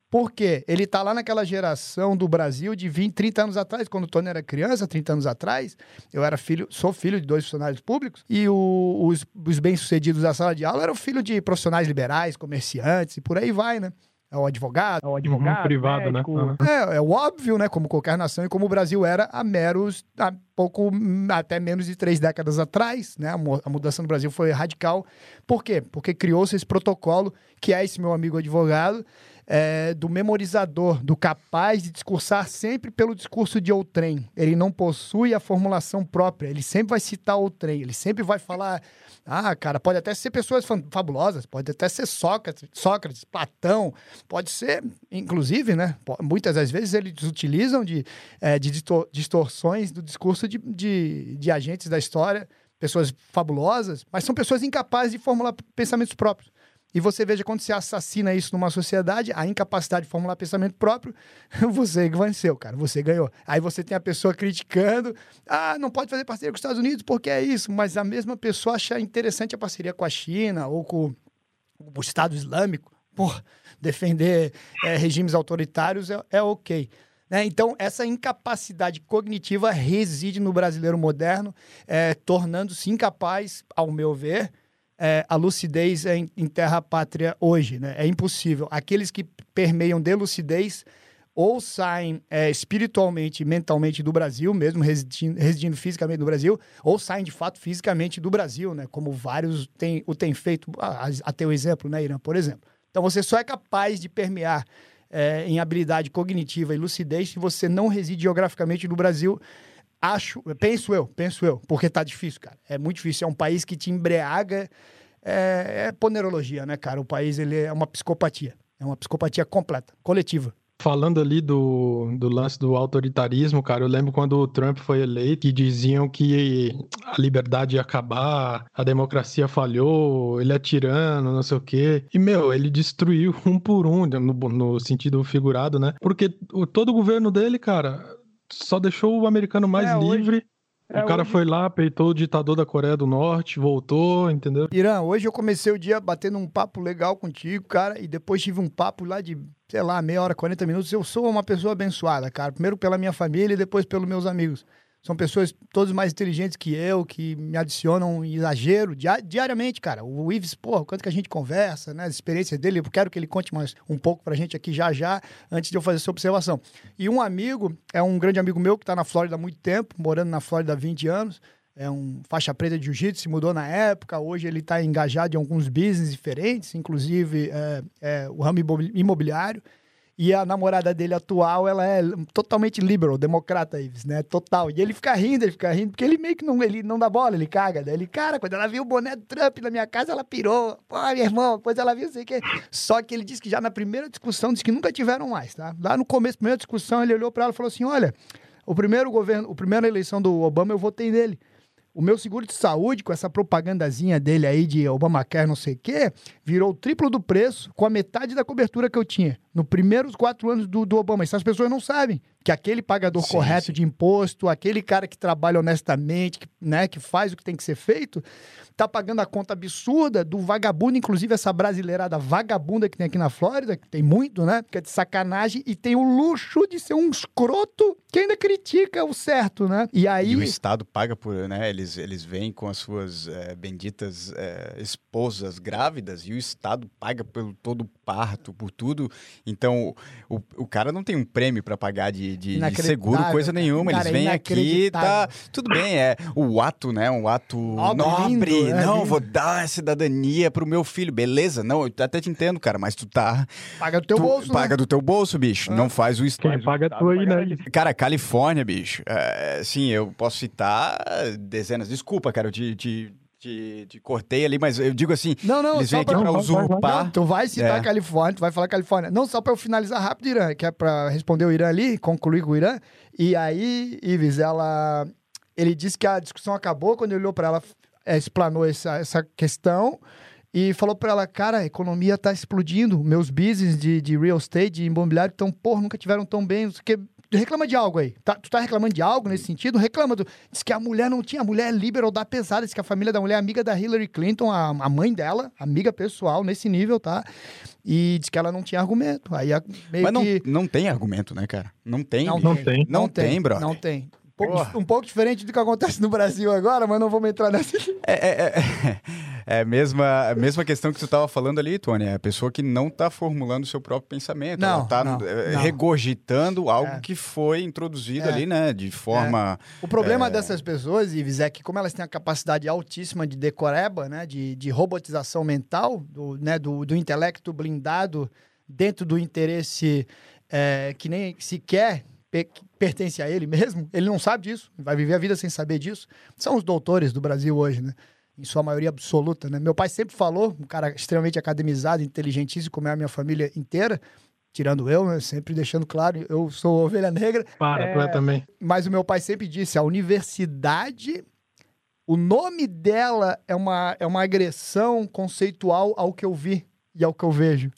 Por quê? Ele tá lá naquela geração do Brasil de 20, 30 anos atrás, quando o Tony era criança, 30 anos atrás. Eu era filho, sou filho de dois funcionários públicos, e o, os, os bem-sucedidos da sala de aula eram filho de profissionais liberais, comerciantes e por aí vai, né? É o advogado. É o advogado. Uhum, privado, né? né? É, é o óbvio, né? Como qualquer nação e como o Brasil era há meros, há pouco, até menos de três décadas atrás, né? A mudança no Brasil foi radical. Por quê? Porque criou-se esse protocolo, que é esse meu amigo advogado, é, do memorizador, do capaz de discursar sempre pelo discurso de outrem. Ele não possui a formulação própria, ele sempre vai citar outrem, ele sempre vai falar ah, cara, pode até ser pessoas fabulosas, pode até ser Sócrates, Sócrates, Platão, pode ser, inclusive, né? Muitas das vezes eles utilizam de, é, de distorções do discurso de, de, de agentes da história, pessoas fabulosas, mas são pessoas incapazes de formular pensamentos próprios. E você veja quando você assassina isso numa sociedade, a incapacidade de formular pensamento próprio, <laughs> você venceu, cara, você ganhou. Aí você tem a pessoa criticando, ah, não pode fazer parceria com os Estados Unidos porque é isso, mas a mesma pessoa acha interessante a parceria com a China ou com o Estado Islâmico. Por defender é, regimes autoritários é, é ok. Né? Então, essa incapacidade cognitiva reside no brasileiro moderno, é, tornando-se incapaz, ao meu ver, é, a lucidez em, em terra pátria hoje, né? É impossível. Aqueles que permeiam de lucidez ou saem é, espiritualmente, mentalmente do Brasil, mesmo residindo, residindo, fisicamente no Brasil, ou saem de fato fisicamente do Brasil, né? Como vários tem, o têm feito, até o exemplo, né, Irã, por exemplo. Então você só é capaz de permear é, em habilidade cognitiva e lucidez se você não reside geograficamente no Brasil Acho, penso eu, penso eu, porque tá difícil, cara. É muito difícil. É um país que te embriaga. É, é ponerologia, né, cara? O país ele é uma psicopatia. É uma psicopatia completa, coletiva. Falando ali do, do lance do autoritarismo, cara, eu lembro quando o Trump foi eleito e diziam que a liberdade ia acabar, a democracia falhou, ele é tirano, não sei o quê. E, meu, ele destruiu um por um, no, no sentido figurado, né? Porque o, todo o governo dele, cara, só deixou o americano mais é, livre. Hoje... O é, cara hoje... foi lá, peitou o ditador da Coreia do Norte, voltou, entendeu? Irã, hoje eu comecei o dia batendo um papo legal contigo, cara, e depois tive um papo lá de, sei lá, meia hora, 40 minutos. Eu sou uma pessoa abençoada, cara. Primeiro pela minha família e depois pelos meus amigos. São pessoas todos mais inteligentes que eu, que me adicionam exagero diariamente, cara. O Ives, pô, quanto que a gente conversa, né? As experiências dele, eu quero que ele conte mais um pouco pra gente aqui já já, antes de eu fazer essa observação. E um amigo, é um grande amigo meu que tá na Flórida há muito tempo, morando na Flórida há 20 anos, é um faixa preta de jiu-jitsu, se mudou na época, hoje ele está engajado em alguns business diferentes, inclusive é, é, o ramo imobiliário. E a namorada dele atual, ela é totalmente liberal, democrata, Ives, né? Total. E ele fica rindo, ele fica rindo, porque ele meio que não, ele não dá bola, ele caga. Daí ele, cara, quando ela viu o boné do Trump na minha casa, ela pirou. Pô, meu irmão, depois ela viu, sei o quê. Só que ele disse que já na primeira discussão, disse que nunca tiveram mais, tá? Lá no começo, primeira discussão, ele olhou para ela e falou assim: olha, o primeiro governo, a primeira eleição do Obama, eu votei nele. O meu seguro de saúde, com essa propagandazinha dele aí de Obamacare, não sei o quê, virou o triplo do preço com a metade da cobertura que eu tinha. No primeiros quatro anos do, do Obama. Isso as pessoas não sabem. Que aquele pagador sim, correto sim. de imposto, aquele cara que trabalha honestamente, que, né, que faz o que tem que ser feito, tá pagando a conta absurda do vagabundo, inclusive essa brasileirada vagabunda que tem aqui na Flórida, que tem muito, né? Que é de sacanagem, e tem o luxo de ser um escroto que ainda critica o certo, né? E aí. E o Estado paga por, né? Eles, eles vêm com as suas é, benditas é, esposas grávidas e o Estado paga pelo todo o parto, por tudo. Então, o, o cara não tem um prêmio para pagar de, de, de, seguro, coisa nenhuma. Cara, eles vêm aqui, tá. Tudo bem, é o ato, né? Um ato nobre. nobre é, não, vou dar a cidadania pro meu filho. Beleza? Não, eu até te entendo, cara, mas tu tá. Paga do teu tu, bolso. Paga né? do teu bolso, bicho. Não faz o Estado. Quem paga tu aí, né? Cara, Califórnia, bicho. É, sim, eu posso citar dezenas. Desculpa, cara, eu te, te te, te cortei ali, mas eu digo assim, não, não, eles vêm aqui para usurpar. Não, tu vai citar é. a Califórnia, tu vai falar Califórnia. Não só para eu finalizar rápido, Irã, que é para responder o Irã ali, concluir com o Irã. E aí, Ives, ela, ele disse que a discussão acabou quando ele olhou para ela, é, explanou essa, essa questão e falou para ela, cara, a economia tá explodindo, meus business de, de real estate, de imobiliário, estão, porra, nunca tiveram tão bem, que reclama de algo aí. Tá, tu tá reclamando de algo nesse sentido? Reclama do. Diz que a mulher não tinha. A mulher é liberal da pesada. Diz que a família da mulher é amiga da Hillary Clinton, a, a mãe dela, amiga pessoal, nesse nível, tá? E diz que ela não tinha argumento. Aí meio Mas não, que... não tem argumento, né, cara? Não tem. Não, não tem. Não, não tem, tem, bro. Não tem pouco, um pouco diferente do que acontece no Brasil agora, mas não vamos entrar nessa. É, é, é, <laughs> é a mesma, a mesma questão que tu estava falando ali, Tony. É a pessoa que não está formulando o seu próprio pensamento. Não, está é, regurgitando algo é. que foi introduzido é. ali, né? De forma. É. O problema dessas pessoas, Ives, é que como elas têm a capacidade altíssima de decoreba, né? De, de robotização mental, do, né? do, do intelecto blindado dentro do interesse que nem sequer pertence a ele mesmo, ele não sabe disso, vai viver a vida sem saber disso. São os doutores do Brasil hoje, né? Em sua maioria absoluta, né? Meu pai sempre falou, um cara extremamente academizado, inteligentíssimo, como é a minha família inteira, tirando eu, né? sempre deixando claro, eu sou ovelha negra. Para, é, tu também. Mas o meu pai sempre disse, a universidade, o nome dela é uma, é uma agressão conceitual ao que eu vi e ao que eu vejo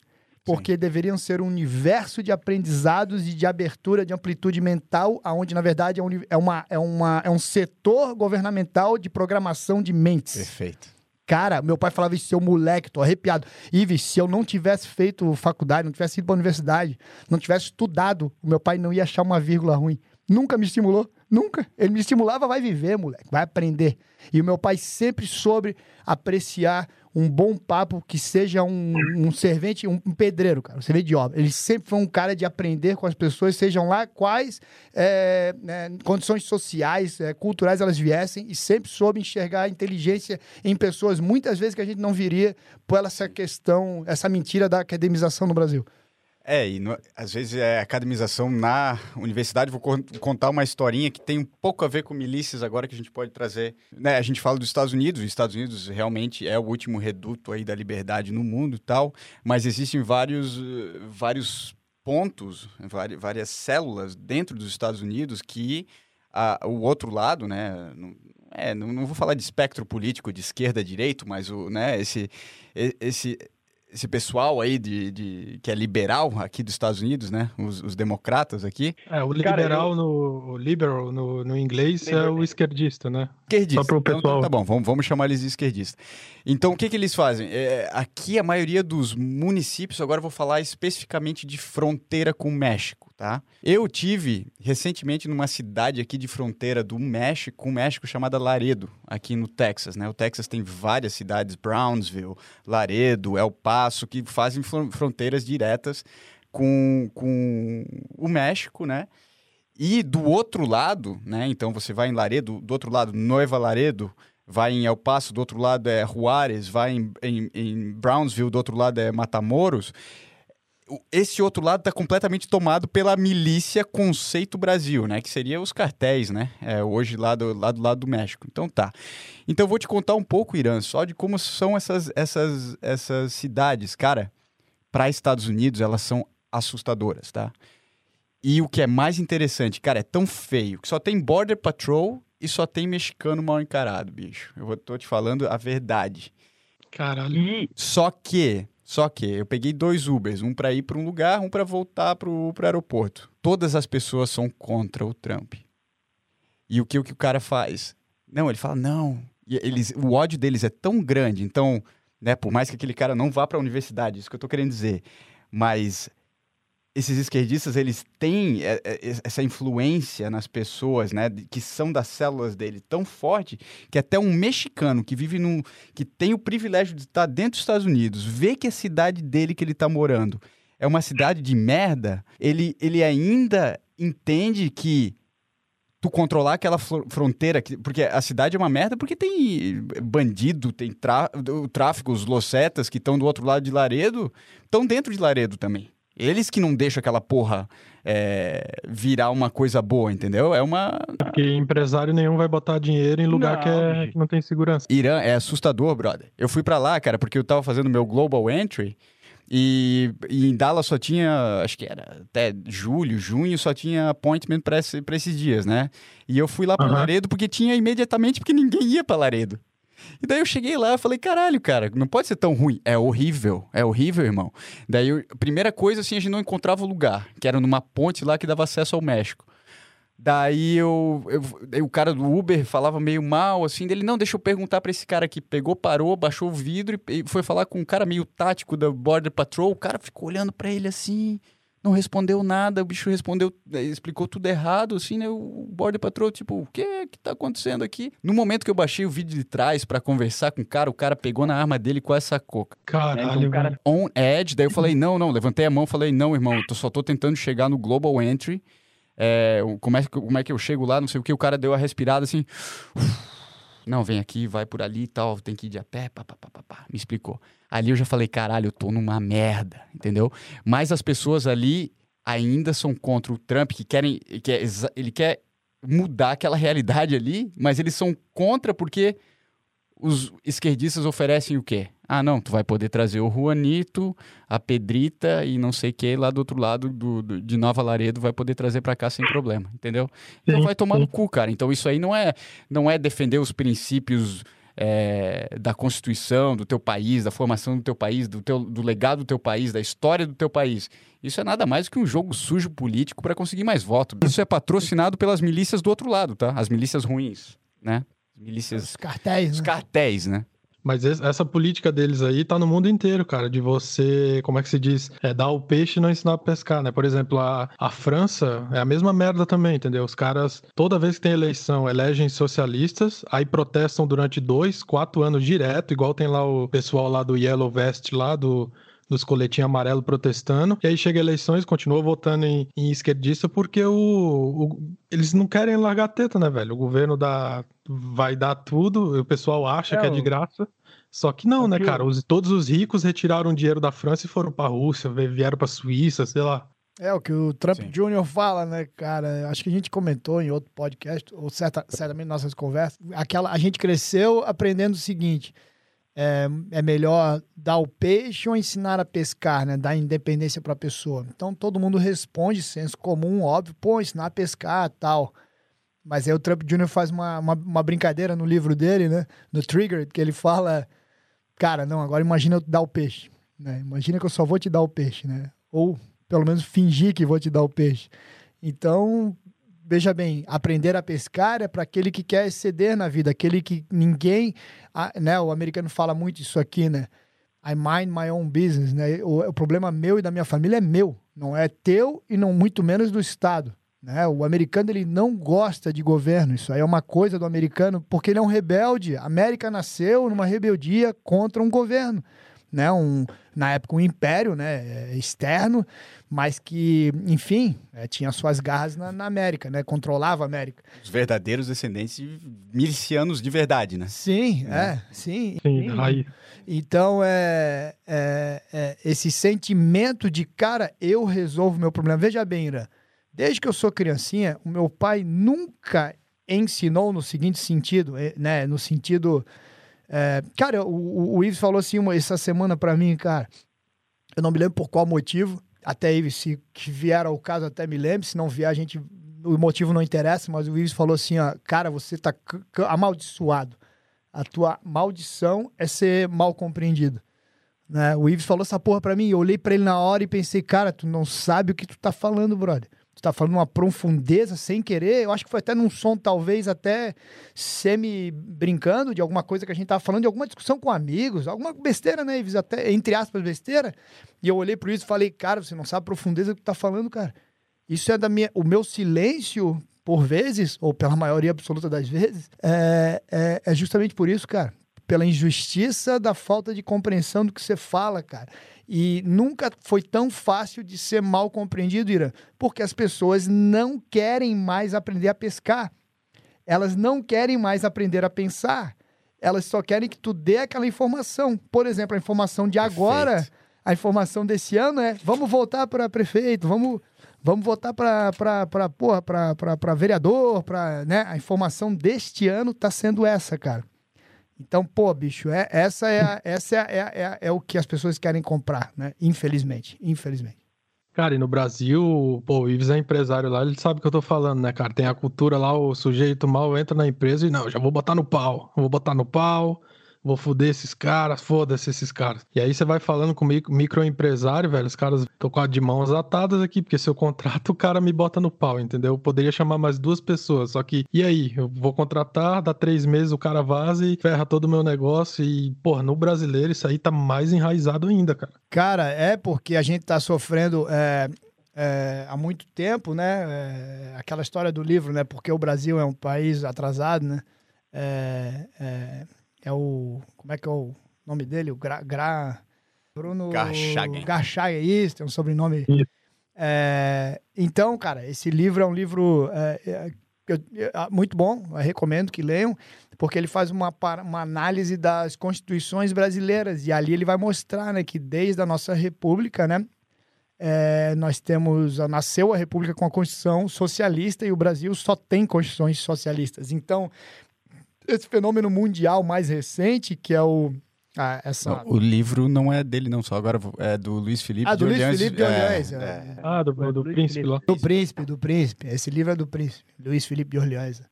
porque Sim. deveriam ser um universo de aprendizados e de abertura de amplitude mental, aonde na verdade é, um, é, uma, é, uma, é um setor governamental de programação de mentes. Perfeito. Cara, meu pai falava isso, seu moleque, tô arrepiado. Ives, se eu não tivesse feito faculdade, não tivesse ido pra universidade, não tivesse estudado, o meu pai não ia achar uma vírgula ruim. Nunca me estimulou, nunca. Ele me estimulava, vai viver, moleque, vai aprender. E o meu pai sempre soube apreciar um bom papo que seja um, um servente, um, pedreiro, cara, um servente de obra. Ele sempre foi um cara de aprender com as pessoas, sejam lá quais é, é, condições sociais, é, culturais elas viessem, e sempre soube enxergar a inteligência em pessoas, muitas vezes que a gente não viria por essa questão, essa mentira da academização no Brasil. É, e no, às vezes é academização na universidade. Vou contar uma historinha que tem um pouco a ver com milícias agora que a gente pode trazer. Né, a gente fala dos Estados Unidos, os Estados Unidos realmente é o último reduto aí da liberdade no mundo e tal, mas existem vários, vários pontos, várias células dentro dos Estados Unidos que a, o outro lado, né, não, é, não, não vou falar de espectro político de esquerda direito, mas o, né, esse, esse esse pessoal aí de, de, que é liberal aqui dos Estados Unidos, né? Os, os democratas aqui. É, o liberal Cara, eu... no o liberal no, no inglês é o esquerdista, né? Esquerdista. Só para o então, pessoal. Então, tá bom, vamos, vamos chamar eles de esquerdista. Então, o que, que eles fazem? É, aqui, a maioria dos municípios, agora eu vou falar especificamente de fronteira com o México, tá? Eu tive recentemente numa cidade aqui de fronteira do México, com o México, chamada Laredo, aqui no Texas, né? O Texas tem várias cidades, Brownsville, Laredo, El Paso, que fazem fronteiras diretas com, com o México, né? E do outro lado, né? Então você vai em Laredo, do outro lado, Noiva Laredo, vai em El Paso, do outro lado é Juárez, vai em, em, em Brownsville, do outro lado é Matamoros. Esse outro lado está completamente tomado pela milícia Conceito Brasil, né? Que seria os cartéis, né? É, hoje lá do, lá do lado do México. Então tá. Então eu vou te contar um pouco, Irã, só de como são essas, essas, essas cidades. Cara, para Estados Unidos, elas são assustadoras, tá? E o que é mais interessante, cara, é tão feio que só tem Border Patrol e só tem mexicano mal encarado, bicho. Eu tô te falando a verdade. Caralho. Só que, só que eu peguei dois Ubers, um para ir para um lugar, um para voltar pro, pro aeroporto. Todas as pessoas são contra o Trump. E o que o que o cara faz? Não, ele fala não. E eles, o ódio deles é tão grande, então, né, por mais que aquele cara não vá para a universidade, isso que eu tô querendo dizer, mas esses esquerdistas eles têm é, é, essa influência nas pessoas, né, que são das células dele tão forte que até um mexicano que vive num que tem o privilégio de estar dentro dos Estados Unidos, vê que a cidade dele que ele está morando é uma cidade de merda, ele, ele ainda entende que tu controlar aquela fronteira, porque a cidade é uma merda porque tem bandido, tem o tráfico, os locetas que estão do outro lado de Laredo, estão dentro de Laredo também. Eles que não deixam aquela porra é, virar uma coisa boa, entendeu? É uma. Porque empresário nenhum vai botar dinheiro em lugar não, que, é, que, não tem segurança. Irã é assustador, brother. Eu fui para lá, cara, porque eu tava fazendo meu Global Entry. E, e, em Dallas só tinha, acho que era até julho, junho, só tinha appointment para esse, esses dias, né? E eu fui lá para uhum. Laredo porque tinha imediatamente, porque ninguém ia para Laredo. E daí eu cheguei lá e falei, caralho, cara, não pode ser tão ruim. É horrível, é horrível, irmão. Daí, eu, primeira coisa, assim, a gente não encontrava o lugar, que era numa ponte lá que dava acesso ao México. Daí eu, eu, o cara do Uber falava meio mal, assim, dele, não, deixa eu perguntar para esse cara aqui. Pegou, parou, baixou o vidro e, e foi falar com um cara meio tático da Border Patrol. O cara ficou olhando para ele assim, não respondeu nada, o bicho respondeu, eh, explicou tudo errado, assim, né? O Border Patrol, tipo, o que que tá acontecendo aqui? No momento que eu baixei o vídeo de trás para conversar com o cara, o cara pegou na arma dele e quase sacou. Caralho, então, cara... On edge, daí eu falei, não, não, levantei a mão, falei, não, irmão, eu só tô tentando chegar no Global Entry, é, como, é, como é que eu chego lá, não sei o que, o cara deu a respirada, assim... Não, vem aqui, vai por ali e tal, tem que ir de a pé, pá, pá, pá, pá, pá. me explicou. Ali eu já falei, caralho, eu tô numa merda, entendeu? Mas as pessoas ali ainda são contra o Trump, que querem. Que é, ele quer mudar aquela realidade ali, mas eles são contra porque os esquerdistas oferecem o quê? Ah, não, tu vai poder trazer o Juanito, a Pedrita e não sei o que lá do outro lado do, do, de Nova Laredo vai poder trazer para cá sem problema, entendeu? Então vai tomar no cu, cara. Então isso aí não é, não é defender os princípios é, da Constituição do teu país, da formação do teu país, do, teu, do legado do teu país, da história do teu país. Isso é nada mais do que um jogo sujo político para conseguir mais votos. Isso é patrocinado pelas milícias do outro lado, tá? As milícias ruins, né? Milícias... Os cartéis, Os né? cartéis, né? Mas essa política deles aí tá no mundo inteiro, cara, de você, como é que se diz? É dar o peixe e não ensinar a pescar, né? Por exemplo, a, a França é a mesma merda também, entendeu? Os caras, toda vez que tem eleição, elegem socialistas, aí protestam durante dois, quatro anos direto, igual tem lá o pessoal lá do Yellow Vest, lá do, dos coletinhos amarelos protestando. E aí chega eleições, continua votando em, em esquerdista porque o, o, eles não querem largar a teta, né, velho? O governo dá, vai dar tudo, o pessoal acha é, que é de graça. Só que não, né, cara? Os, todos os ricos retiraram dinheiro da França e foram pra Rússia, vieram pra Suíça, sei lá. É o que o Trump Sim. Jr. fala, né, cara? Acho que a gente comentou em outro podcast, ou certa, certamente nossas conversas. Aquela, a gente cresceu aprendendo o seguinte: é, é melhor dar o peixe ou ensinar a pescar, né? Dar independência para a pessoa. Então todo mundo responde, senso comum, óbvio, pô, ensinar a pescar tal. Mas aí o Trump Jr. faz uma, uma, uma, brincadeira no livro dele, né? No Trigger, que ele fala: Cara, não, agora imagina eu dar o peixe. Né? Imagina que eu só vou te dar o peixe, né? Ou pelo menos fingir que vou te dar o peixe. Então, veja bem, aprender a pescar é para aquele que quer exceder na vida, aquele que ninguém, né? O americano fala muito isso aqui, né? I mind my own business, né? O, o problema meu e da minha família é meu, não é teu e não muito menos do Estado. Né? O americano ele não gosta de governo, isso aí é uma coisa do americano, porque ele é um rebelde. A América nasceu numa rebeldia contra um governo, né? um, na época um império né? externo, mas que, enfim, é, tinha suas garras na, na, América, né? controlava a América. Os verdadeiros descendentes de milicianos de verdade, né? Sim, é, é sim. Sim, aí. Então, é, é, é, esse sentimento de, cara, eu resolvo meu problema. Veja bem, Ira, Desde que eu sou criancinha, o meu pai nunca ensinou no seguinte sentido, eh, né? No sentido. É, cara, o, o Ives falou assim uma, essa semana para mim, cara. Eu não me lembro por qual motivo. Até Ives, se vier ao caso, até me lembro. Se não vier, a gente. O motivo não interessa, mas o Ives falou assim: ó, cara, você tá amaldiçoado. A tua maldição é ser mal compreendido. Né? O Ives falou essa porra pra mim. Eu olhei para ele na hora e pensei, cara, tu não sabe o que tu tá falando, brother tu tá falando uma profundeza sem querer. Eu acho que foi até num som, talvez, até semi brincando de alguma coisa que a gente tava falando, de alguma discussão com amigos, alguma besteira, né, Ives? Até, entre aspas, besteira. E eu olhei pro isso e falei, cara, você não sabe a profundeza que tu tá falando, cara. Isso é da minha. O meu silêncio, por vezes, ou pela maioria absoluta das vezes, é, é, é justamente por isso, cara. Pela injustiça da falta de compreensão do que você fala, cara. E nunca foi tão fácil de ser mal compreendido, Irã, porque as pessoas não querem mais aprender a pescar. Elas não querem mais aprender a pensar. Elas só querem que tu dê aquela informação. Por exemplo, a informação de agora, Perfeito. a informação desse ano é: vamos voltar para prefeito, vamos, vamos votar para vereador, para né? A informação deste ano está sendo essa, cara. Então, pô, bicho, é, essa, é, a, essa é, é, é, é, o que as pessoas querem comprar, né? Infelizmente, infelizmente. Cara, e no Brasil, pô, o Ives é empresário lá, ele sabe o que eu tô falando, né, cara? Tem a cultura lá, o sujeito mal entra na empresa e não, já vou botar no pau, vou botar no pau, vou foder esses caras, foda-se esses caras. E aí você vai falando com micro, microempresário, velho, os caras tô com a de mãos atadas aqui, porque se eu contrato, o cara me bota no pau, entendeu? Eu poderia chamar mais duas pessoas, só que, e aí? Eu vou contratar, dá três meses, o cara vaza e ferra todo o meu negócio e, porra, no brasileiro isso aí tá mais enraizado ainda, cara. Cara, é porque a gente tá sofrendo... É... É, há muito tempo, né? É, aquela história do livro, né? Porque o Brasil é um país atrasado, né? É, é é o. Como é que é o nome dele? O Gra. Gra Bruno. Garchagen. Garchagen, isso, tem um sobrenome. É, então, cara, esse livro é um livro é, é, é, muito bom, eu recomendo que leiam, porque ele faz uma, uma análise das constituições brasileiras e ali ele vai mostrar né, que desde a nossa república, né, é, nós temos, nasceu a república com a constituição socialista e o Brasil só tem constituições socialistas. Então, esse fenômeno mundial mais recente, que é o. Ah, essa... o livro não é dele, não, só agora é do Luiz Felipe ah, do de Luiz Orleans. Felipe de Orleans. É, é. Ah, do, do, do príncipe lá. Do príncipe, do príncipe. Esse livro é do príncipe, Luiz Felipe de Orleans.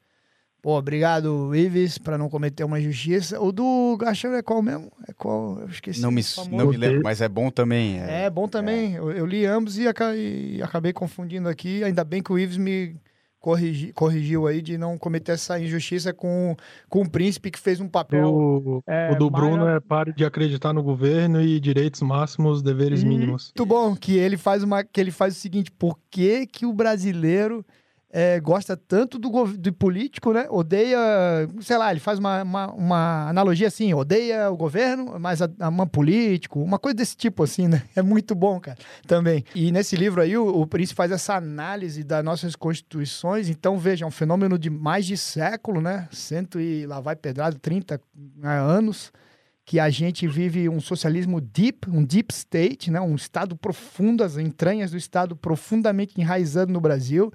Pô, obrigado, Ives, para não cometer uma injustiça. O do Gachão é qual mesmo? É qual? Eu esqueci. Não me, não me lembro, mas é bom também. É, é bom também. É. Eu, eu, li ambos e, e, acabei confundindo aqui. Ainda bem que o Ives me corrigi, corrigiu aí de não cometer essa injustiça com, com o príncipe que fez um papel. O, é, o do Bruno é pare de acreditar no governo e direitos máximos, deveres mínimos. Muito bom que ele faz uma que ele faz o seguinte: por que, que o brasileiro é, gosta tanto do, do político, né? Odeia, sei lá, ele faz uma, uma, uma analogia assim, odeia o governo, mas ama político, uma coisa desse tipo assim, né? É muito bom, cara, também. E nesse livro aí, o, o Príncipe faz essa análise das nossas constituições, então veja, é um fenômeno de mais de século, né? Cento e lá vai pedrado, 30 né, anos, que a gente vive um socialismo deep, um deep state, né? Um estado profundo, as entranhas do estado profundamente enraizado no Brasil,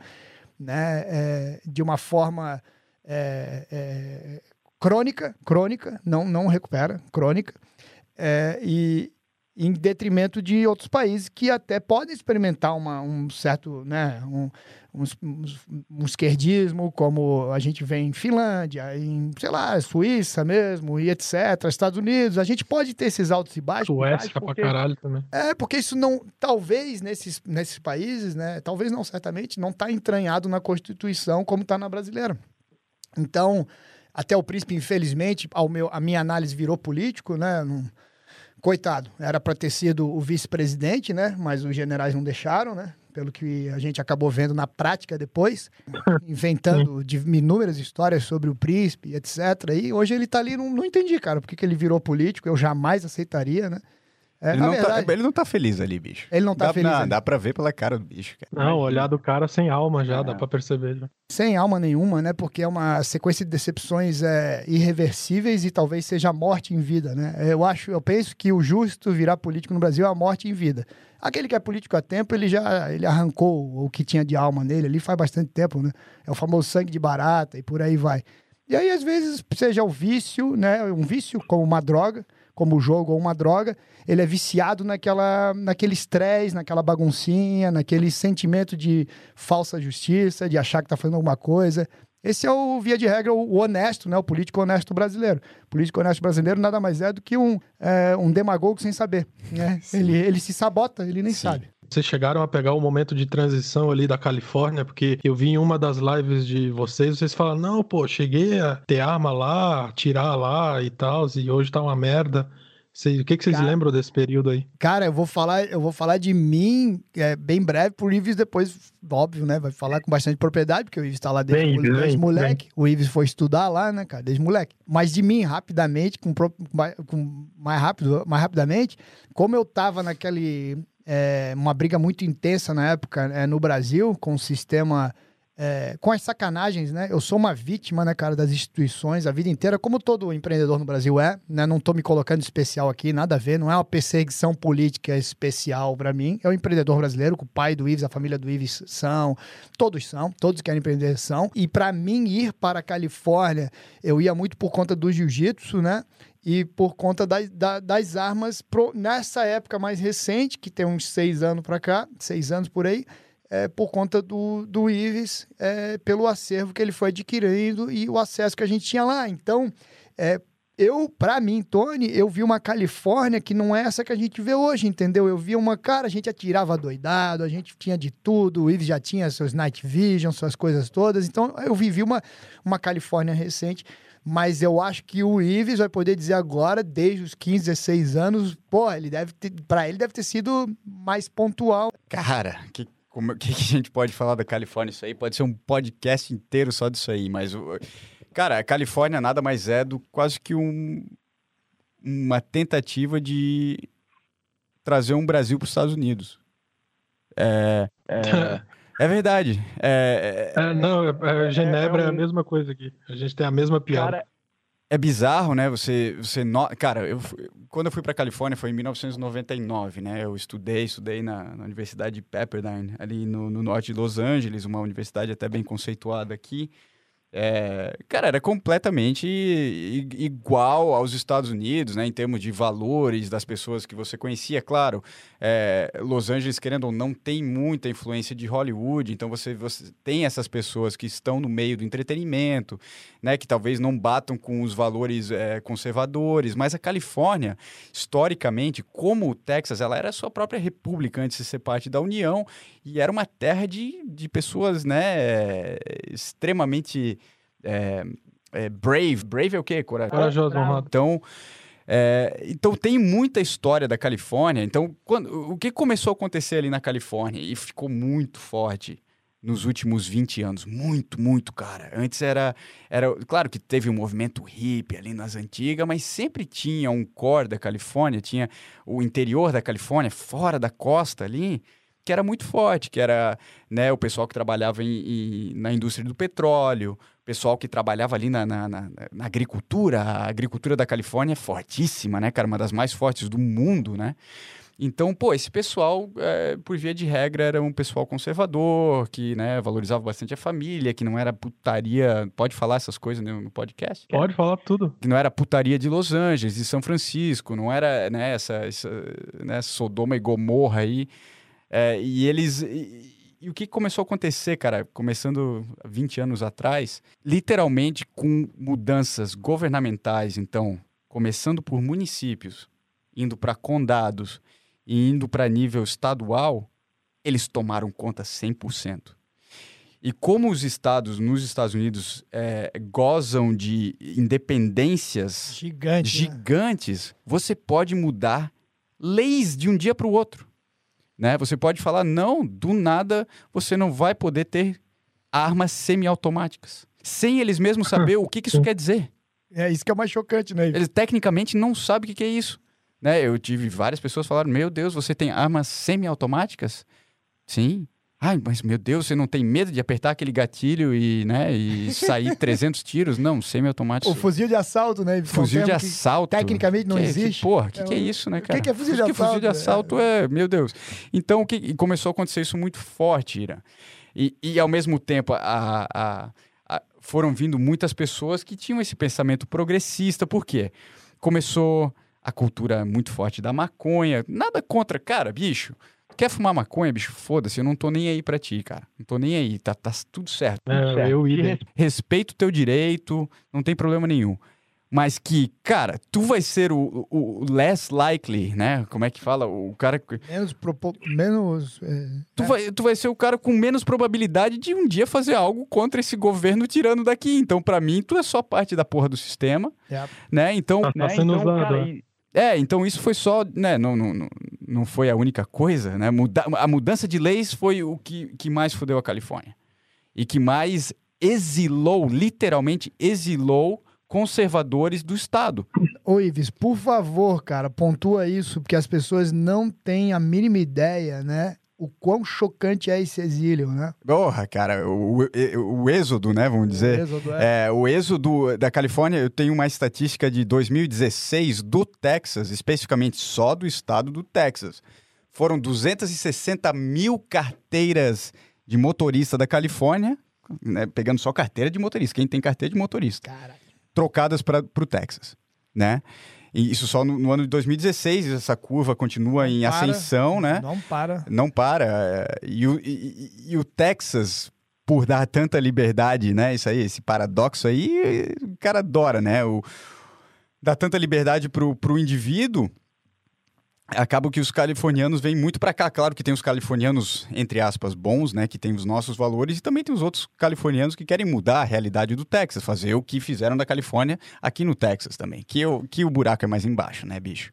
né, é, de uma forma é, é, crônica, crônica, não, não recupera, crônica, é, e em detrimento de outros países que até podem experimentar uma, um certo, né, um, um, um, esquerdismo, como a gente vê em Finlândia, em, sei lá, Suíça mesmo, e etc., Estados Unidos, a gente pode ter esses altos e baixos. Suécia porque, pra caralho também. É, porque isso não, talvez nesses, nesses países, né, talvez não certamente, não está entranhado na Constituição como está na brasileira. Então, até o príncipe, infelizmente, ao meu, a minha análise virou político, né, não, coitado, era para ter sido o vice-presidente, né, mas os generais não deixaram, né, pelo que a gente acabou vendo na prática depois, <laughs> inventando de inúmeras histórias sobre o príncipe, etc. E hoje ele tá ali, não, não entendi, cara, porque que ele virou político, eu jamais aceitaria, né? É, ele, não tá, verdade, tá, ele não tá feliz ali, bicho. Ele não tá dá, feliz. Não, dá pra ver pela cara do bicho. Cara. Não, olhar do cara sem alma já, é. dá pra perceber. Já. Sem alma nenhuma, né? Porque é uma sequência de decepções é, irreversíveis e talvez seja a morte em vida, né? Eu acho, eu penso que o justo virar político no Brasil é a morte em vida. Aquele que é político há tempo, ele já ele arrancou o que tinha de alma nele ali faz bastante tempo, né? É o famoso sangue de barata e por aí vai. E aí, às vezes, seja o vício, né? Um vício como uma droga, como o jogo ou uma droga, ele é viciado naquela, naquele estresse, naquela baguncinha, naquele sentimento de falsa justiça, de achar que está fazendo alguma coisa. Esse é o, via de regra, o honesto, né? O político honesto brasileiro. O político honesto brasileiro nada mais é do que um, é, um demagogo sem saber. Né? <laughs> Ele, ele se sabota, ele nem Sim. sabe. Vocês chegaram a pegar o momento de transição ali da Califórnia, porque eu vi em uma das lives de vocês, vocês falam, não, pô, cheguei a ter arma lá, tirar lá e tal, e hoje tá uma merda. o que, que vocês cara, lembram desse período aí? Cara, eu vou falar, eu vou falar de mim é, bem breve, pro Ives depois, óbvio, né? Vai falar com bastante propriedade, porque o Ives tá lá desde, bem, desde bem, moleque. Bem. O Ives foi estudar lá, né, cara, desde moleque. Mas de mim, rapidamente, com, com mais rápido, mais rapidamente, como eu tava naquele é, uma briga muito intensa na época é, no Brasil, com o sistema é, com as sacanagens, né? Eu sou uma vítima, né, cara, das instituições a vida inteira, como todo empreendedor no Brasil é, né? Não tô me colocando especial aqui, nada a ver, não é uma perseguição política especial para mim. É um empreendedor brasileiro, que o pai do Ives, a família do Ives são, todos são, todos que querem empreender são. E para mim ir para a Califórnia, eu ia muito por conta do jiu-jitsu, né? E por conta das, das armas pro, nessa época mais recente, que tem uns seis anos para cá, seis anos por aí, é, por conta do, do Ives, é, pelo acervo que ele foi adquirindo e o acesso que a gente tinha lá. Então, é, eu, para mim, Tony, eu vi uma Califórnia que não é essa que a gente vê hoje, entendeu? Eu vi uma, cara, a gente atirava doidado, a gente tinha de tudo, o Ives já tinha seus night vision, suas coisas todas. Então, eu vivi uma, uma Califórnia recente, mas eu acho que o Ives vai poder dizer agora, desde os 15, 16 anos, pô, ele deve ter, para ele deve ter sido mais pontual. Cara, que o <laughs> que, que, a gente pode falar da Califórnia? Isso aí pode ser um podcast inteiro só disso aí, mas, cara, a Califórnia nada mais é do quase que um, uma tentativa de trazer um Brasil para os Estados Unidos. É, é, <laughs> é verdade. É, é, é não, é, Genebra é, um... é, a mesma coisa aqui. A gente tem a mesma piada. Cara, é bizarro, né? Você, você no... cara, eu quando eu fui para Califórnia foi em 1999, né? Eu estudei, estudei na, na Universidade de Pepperdine, ali no, no, norte de Los Angeles, uma universidade até bem conceituada aqui. É, cara, era completamente igual aos Estados Unidos, né, em termos de valores das pessoas que você conhecia. Claro, é, Los Angeles, querendo ou não, tem muita influência de Hollywood, então você, você tem essas pessoas que estão no meio do entretenimento, né, que talvez não batam com os valores é, conservadores, mas a Califórnia, historicamente, como o Texas, ela era a sua própria república antes de ser parte da União e era uma terra de, de pessoas né, extremamente é, é, brave. Brave é o quê? Corajoso, honrado. Então, é, então tem muita história da Califórnia. Então, quando, o que começou a acontecer ali na Califórnia e ficou muito forte nos últimos 20 anos. Muito, muito, cara. Antes era, era. Claro que teve um movimento hippie ali nas antigas, mas sempre tinha um core da Califórnia, tinha o interior da Califórnia, fora da costa ali que era muito forte, que era né, o pessoal que trabalhava em, em, na indústria do petróleo, o pessoal que trabalhava ali na, na, na, na, agricultura. A agricultura da Califórnia é fortíssima, né, cara? Uma das mais fortes do mundo, né? Então, pô, esse pessoal, é, por via de regra, era um pessoal conservador, que né, valorizava bastante a família, que não era putaria. Pode falar essas coisas no podcast? Pode falar tudo. Que não era putaria de Los Angeles, de São Francisco, não era né, essa, essa né, Sodoma e Gomorra aí. É, e eles. E, e, o que começou a acontecer, cara, começando 20 anos atrás, literalmente com mudanças governamentais, então, começando por municípios, indo para condados e indo para nível estadual, eles tomaram conta 100%. E como os estados nos Estados Unidos é, gozam de independências Gigante, né? gigantes, né? você pode mudar leis de um dia para o outro. Né? Você pode falar, não, do nada você não vai poder ter armas semiautomáticas. Sem eles mesmos saber o que, que isso quer dizer. É isso que é mais chocante, né? Eles tecnicamente não sabem o que, que é isso. Né? Eu tive várias pessoas falando: Meu Deus, você tem armas semiautomáticas? Sim. Ai, mas meu Deus, você não tem medo de apertar aquele gatilho e, né, e <laughs> sair 300 tiros? Não, semi-automático. O fuzil de assalto, né? Fuzil de assalto. Tecnicamente não que, existe. Que, porra, o que, é, que, é isso, né, cara? O que, é fuzil de assalto? fuzil de assalto é, é meu Deus. Então, o que começou a acontecer isso muito forte, Ira. E, e ao mesmo tempo, a, a, a, foram vindo muitas pessoas que tinham esse pensamento progressista. Por quê? Começou a cultura muito forte da maconha. Nada contra, cara, bicho. Quer fumar maconha, bicho? Foda-se, eu não tô nem aí pra ti, cara. Não tô nem aí, tá, tá tudo certo. É, certo. Eu ia. Respeito o teu direito, não tem problema nenhum. Mas que, cara, tu vai ser o, o, o less likely, né? Como é que fala? O cara. Menos. Propo... menos é... tu, vai, tu vai ser o cara com menos probabilidade de um dia fazer algo contra esse governo tirando daqui. Então, para mim, tu é só parte da porra do sistema. Yep. Né? Então. Tá, tá sendo então, usado. Cara, é, então isso foi só, né, não, não, não foi a única coisa, né? Muda a mudança de leis foi o que, que mais fudeu a Califórnia. E que mais exilou, literalmente exilou conservadores do Estado. Ô Ives, por favor, cara, pontua isso, porque as pessoas não têm a mínima ideia, né? O quão chocante é esse exílio, né? Porra, cara, o, o, o êxodo, né, vamos dizer. O êxodo, é. é. O êxodo da Califórnia, eu tenho uma estatística de 2016 do Texas, especificamente só do estado do Texas. Foram 260 mil carteiras de motorista da Califórnia, né, pegando só carteira de motorista, quem tem carteira de motorista, Caraca. trocadas para o Texas, né? E isso só no, no, ano de 2016, essa curva continua não em para, ascensão, né? Não para. Não para. E o, e, e o Texas, por dar tanta liberdade, né? Isso aí, esse paradoxo aí, o cara adora, né? O, dá tanta liberdade pro, pro indivíduo acaba que os californianos vêm muito para cá. Claro que tem os californianos, entre aspas, bons, né, que tem os nossos valores, e também tem os outros californianos que querem mudar a realidade do Texas, fazer o que fizeram da Califórnia aqui no Texas também, que, eu, que o buraco é mais embaixo, né, bicho?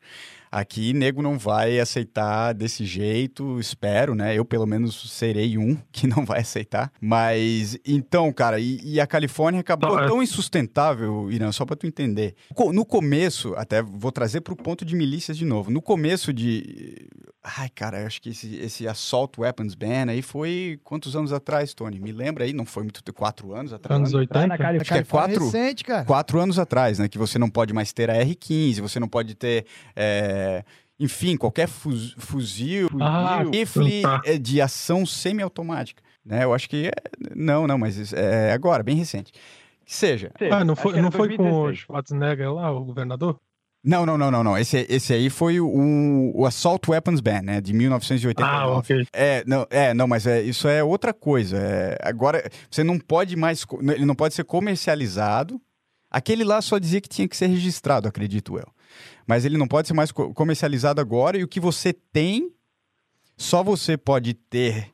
Aqui, nego não vai aceitar desse jeito, espero, né? Eu, pelo menos, serei um <laughs> que não vai aceitar. Mas, então, cara, e, e a Califórnia acabou não, é tão insustentável, Irã, só pra tu entender. No começo, até vou trazer pro ponto de milícias de novo. No começo de. Ai, cara, acho que esse, esse Assault Weapons Ban aí foi quantos anos atrás, Tony? Me lembra aí? Não foi muito. Quatro anos atrás? Anos 80? Na Califórnia, acho que é quatro, recente, cara. quatro anos atrás, né? Que você não pode mais ter a R-15, você não pode ter. É, é, enfim, qualquer fuzil, ah, rifle tá. é de ação semiautomática. Né? Eu acho que é, não, não, mas é agora, bem recente. Que seja. Ah, não foi, não foi com o Schwarzenegger lá, o governador? Não, não, não, não, não. Esse, esse aí foi o, o Assault Weapons Ban, né? De 1989. Ah, ok. É, não, é, não mas é, isso é outra coisa. É, agora, você não pode mais. Ele não pode ser comercializado. Aquele lá só dizia que tinha que ser registrado, acredito eu mas ele não pode ser mais comercializado agora e o que você tem só você pode ter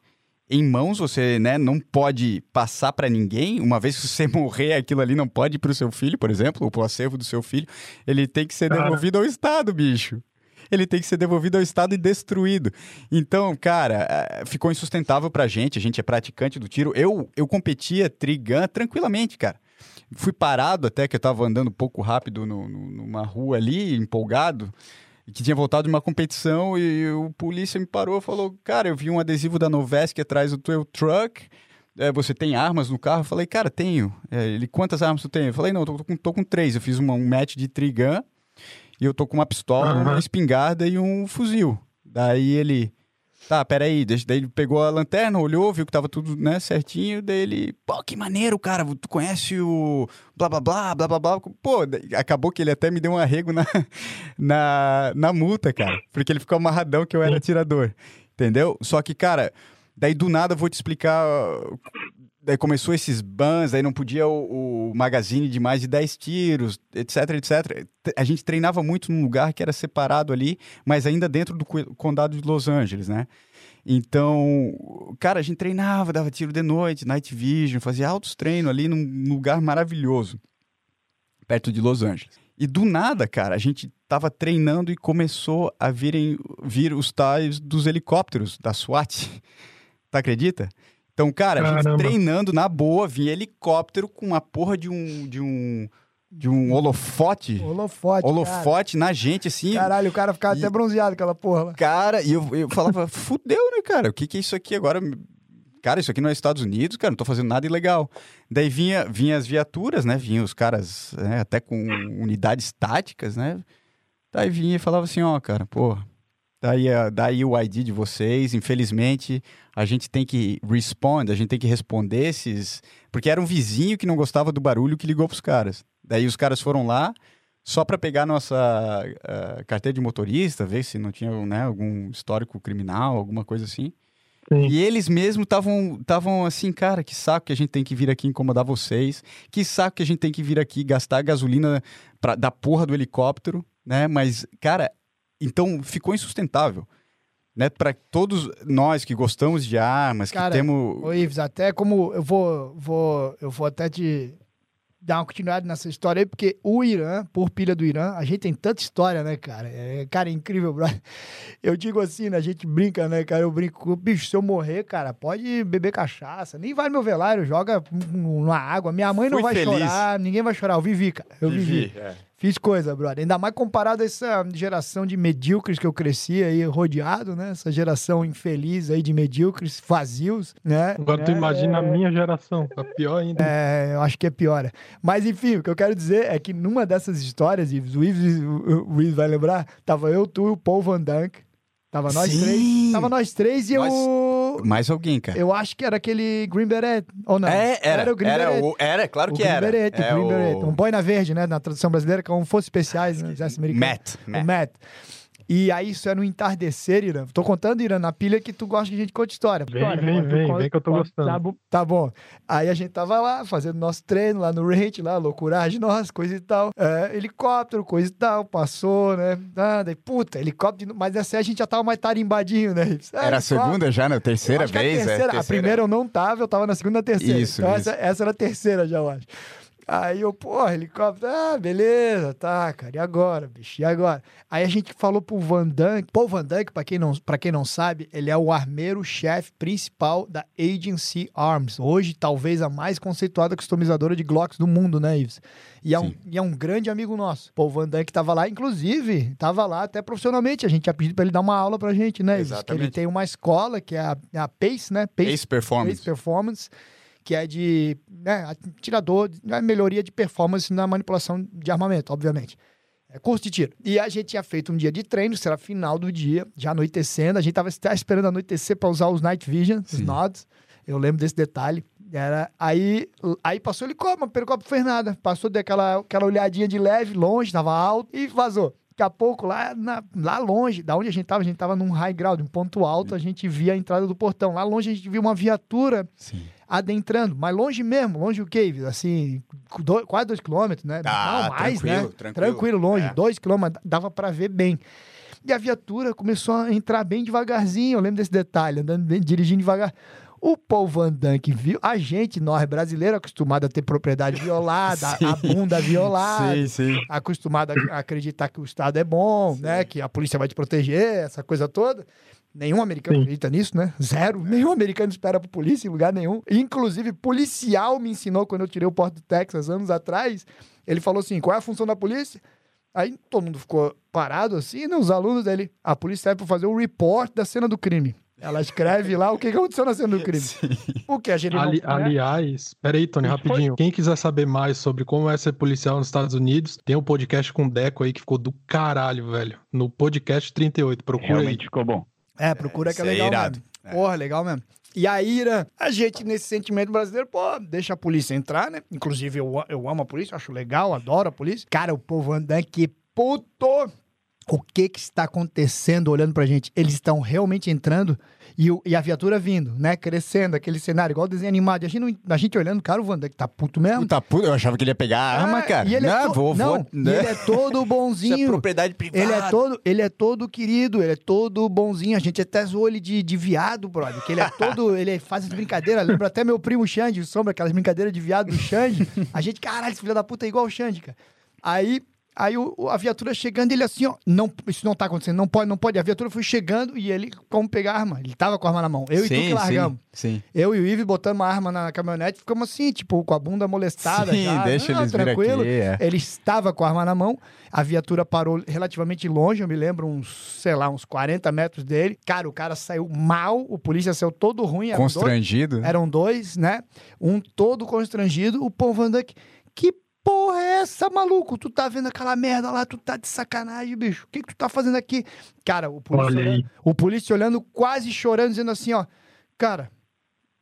em mãos, você né, não pode passar para ninguém. Uma vez que você <laughs> morrer, aquilo ali não pode ir para o seu filho, por exemplo, ou para o acervo do seu filho. Ele tem que ser devolvido ao Estado, bicho. Ele tem que ser devolvido ao Estado e destruído. Então, cara, é, ficou insustentável para a gente. A gente é praticante do tiro. Eu, eu competia trigun tranquilamente, cara. Fui parado até que eu estava andando um pouco rápido no, no, numa rua ali, empolgado, que tinha voltado de uma competição e o polícia me parou e falou: Cara, eu vi um adesivo da Novesk atrás do teu truck. É, você tem armas no carro? Eu falei, cara, tenho. É, ele, quantas armas tu tem? Eu falei, não, tô, tô, com, tô com três. Eu fiz uma, um match de trigun e eu tô com uma pistola, uhum. uma espingarda e um fuzil. Daí ele, Tá, peraí. Daí ele pegou a lanterna, olhou, viu que tava tudo, né, certinho. Daí ele, pô, que maneiro, cara. Tu conhece o blá blá blá, blá blá blá. Pô, acabou que ele até me deu um arrego na, <laughs> na, na multa, cara. Porque ele ficou amarradão que eu era atirador. Entendeu? Só que, cara, daí do nada eu vou te explicar daí começou esses bans, aí não podia o, o, magazine de mais de 10 tiros, etc, etc. A gente treinava muito num lugar que era separado ali, mas ainda dentro do condado de Los Angeles, né? Então, cara, a gente treinava, dava tiro de noite, night vision, fazia altos treinos ali num lugar maravilhoso, perto de Los Angeles. E do nada, cara, a gente tava treinando e começou a virem, vir os tais dos helicópteros da SWAT. <laughs> Tu acredita? Então, cara, Caramba. a gente treinando na boa, vinha helicóptero com uma porra de um. De um de um holofote. Holofote. Holofote cara. na gente, assim. Caralho, o cara ficava e, até bronzeado aquela porra lá. Cara, e eu, eu falava, <laughs> fudeu, né, cara? O que, que é isso aqui agora? Cara, isso aqui não é Estados Unidos, cara, não tô fazendo nada ilegal. Daí vinha, vinha as viaturas, né? Vinha os caras, né, até com unidades táticas, né? Daí vinha e falava assim, ó, cara, porra Daí, daí o ID de vocês. Infelizmente, a gente tem que respond, a gente tem que responder esses. Porque era um vizinho que não gostava do barulho que ligou para os caras. Daí os caras foram lá só para pegar nossa uh, carteira de motorista, ver se não tinha né, algum histórico criminal, alguma coisa assim. Sim. E eles mesmos estavam assim, cara, que saco que a gente tem que vir aqui incomodar vocês, que saco que a gente tem que vir aqui gastar gasolina pra, da porra do helicóptero, né? Mas, cara, então ficou insustentável. Né, para todos nós que gostamos de armas, Cara, que temos. Ô Ives, até como eu vou, vou, eu vou até te dar uma continuidade nessa história aí, porque o Irã, por pilha do Irã, a gente tem tanta história, né, cara? É, cara, é incrível, brother. Eu digo assim, né, a gente brinca, né, cara? Eu brinco, bicho, se eu morrer, cara, pode beber cachaça, nem vai no meu velário, joga na água. Minha mãe não Fui vai feliz. chorar, ninguém vai chorar. Eu vivi, cara. Eu vivi. vivi. É. Fiz coisa, brother. Ainda mais comparado a essa geração de medíocres que eu cresci aí, rodeado, né? Essa geração infeliz aí de medíocres, vazios, né? Agora tu é, imagina a minha geração, tá pior ainda. É, eu acho que é pior. Mas enfim, o que eu quero dizer é que numa dessas histórias, Ives, o Ives, o, o Ives vai lembrar, tava eu, tu e o Paul Van Dunk. Tava nós Sim. três. Tava nós três e Nós- eu. Mais alguém, cara. Eu acho que era aquele Green Beret, ou não? É, era. Era o Green era, Beret. o- era, claro O que Green era. Beret, é Green o... Beret. Um boina verde, né? Na tradução brasileira, como fosse especiais, né? Americano. Matt. O Matt. E aí isso era um entardecer, Irã. Tô contando, Irã, na pilha que tu gosta que a gente conte história. Vem, vem, vem, vem que eu tô gostando. Tá bom. Aí a gente tava lá, fazendo nosso treino lá no range, lá, loucuragem, nossa, coisa e tal. É, helicóptero, coisa e tal, passou, né? Ah, daí, puta, helicóptero, mas essa aí a gente já tava mais tarimbadinho, né? Ah, Era a segunda já, né? Terceira Acho que a vez? terceira- é, A terceira. primeira eu não tava, eu tava na segunda, terceira. Isso, então isso. Essa, essa era a terceira já, eu acho. Aí eu, porra, helicóptero, ah, beleza, tá, cara, e agora, bicho, e agora? Aí a gente falou pro Van Dunk, Paul Van Dunk, pra quem não, pra quem não sabe, ele é o armeiro-chefe principal da Agency Arms, hoje talvez a mais conceituada customizadora de Glocks do mundo, né, Ives? E é, um, e é um grande amigo nosso. Paul Van Dunk tava lá, inclusive, tava lá até profissionalmente, a gente tinha pedido pra ele dar uma aula pra gente, né, Ives? Que ele Exatamente. tem uma escola, que é a, é a PACE, né? Ace Performance. Pace Performance, que é de né, atirador, né, melhoria de performance na manipulação de armamento, obviamente. É curso de tiro. E a gente tinha feito um dia de treino, era final do dia, já anoitecendo. A gente tava até esperando anoitecer para usar os Night Vision, os Sim. nods. Eu lembro desse detalhe. Era, aí, aí passou o helicóptero, mas o helicóptero fez nada. Passou daquela aquela olhadinha de leve, longe, tava alto e vazou. Daqui a pouco, lá, na- lá longe, da onde a gente tava, a gente tava num high ground, um ponto alto, a gente via a entrada do portão. Lá longe a gente viu uma viatura Sim. Adentrando, mas longe mesmo, longe o quê? Assim, do- quase dois quilômetros, né? Ah, Não, mais, tranquilo, né? tranquilo. Tranquilo, longe, É. dois quilômetros, dava pra ver bem. E a viatura começou a entrar bem devagarzinho, eu lembro desse detalhe, andando bem, dirigindo devagar. O Paul Van Dunk viu, a gente, nós brasileiros, acostumado a ter propriedade violada, <laughs> a- a bunda violada, Sim, sim. acostumado a acreditar que o Estado é bom, né? Que a polícia vai te proteger, essa coisa toda. Nenhum americano Sim. acredita nisso, né? Zero. Nenhum americano espera por polícia em lugar nenhum. Inclusive, policial me ensinou quando eu tirei o Porto do Texas anos atrás. Ele falou assim: qual é a função da polícia? Aí todo mundo ficou parado assim, né? Os alunos dele. A polícia serve para fazer o report da cena do crime. Ela escreve lá o que aconteceu na cena do crime. <laughs> O que a gente não Ali- aliás, peraí, Tony, rapidinho. Quem quiser saber mais sobre como é ser policial nos Estados Unidos, tem um podcast com o Deco aí que ficou do caralho, velho. No podcast 38, procura Realmente ficou bom. É, procura que é é legal irado. mesmo. Porra, legal mesmo. E a ira, a gente, nesse sentimento brasileiro, pô, deixa a polícia entrar, né? Inclusive, eu, eu amo a polícia, acho legal, adoro a polícia. Cara, o povo andando que puto! O que que está acontecendo olhando pra gente? Eles estão realmente entrando e, o- e a viatura vindo, né? Crescendo, aquele cenário, igual desenho animado. E a gente, a gente olhando, cara, o Van Dyke tá puto mesmo. Puta puta, eu achava que ele ia pegar a arma, Ah, cara. E ele é não, to- vou, não, vou. né? ele é todo bonzinho. <laughs> Isso é propriedade privada. Ele é todo, ele é todo querido, ele é todo bonzinho. A gente até zoou ele de, de viado, brother. Que ele é todo. <laughs> ele faz as brincadeiras. Lembra até meu primo Xande, o Sombra, aquelas brincadeiras de viado do Xande. A gente, caralho, esse filho da puta é igual o Xande, cara. Aí. Aí o, a viatura chegando, ele assim, ó, não, isso não tá acontecendo, não pode, não pode. A viatura foi chegando e ele, como pegar a arma? Ele tava com a arma na mão. Eu e tu que largamos. Sim, sim. Eu e o Ive botamos uma arma na caminhonete, ficamos assim, tipo, com a bunda molestada Sim, já. deixa Não, eles tranquilo. aqui, é. Ele estava com a arma na mão, a viatura parou relativamente longe, eu me lembro, uns, sei lá, uns 40 metros dele. Cara, o cara saiu mal, o polícia saiu todo ruim. Eram dois, Constrangido. eram dois, né? Um todo constrangido, o Paul Van que porra é essa, maluco? Tu tá vendo aquela merda lá, tu tá de sacanagem, bicho. O que que tu tá fazendo aqui? Cara, o polícia, olhando, o polícia olhando, quase chorando, dizendo assim, ó, cara,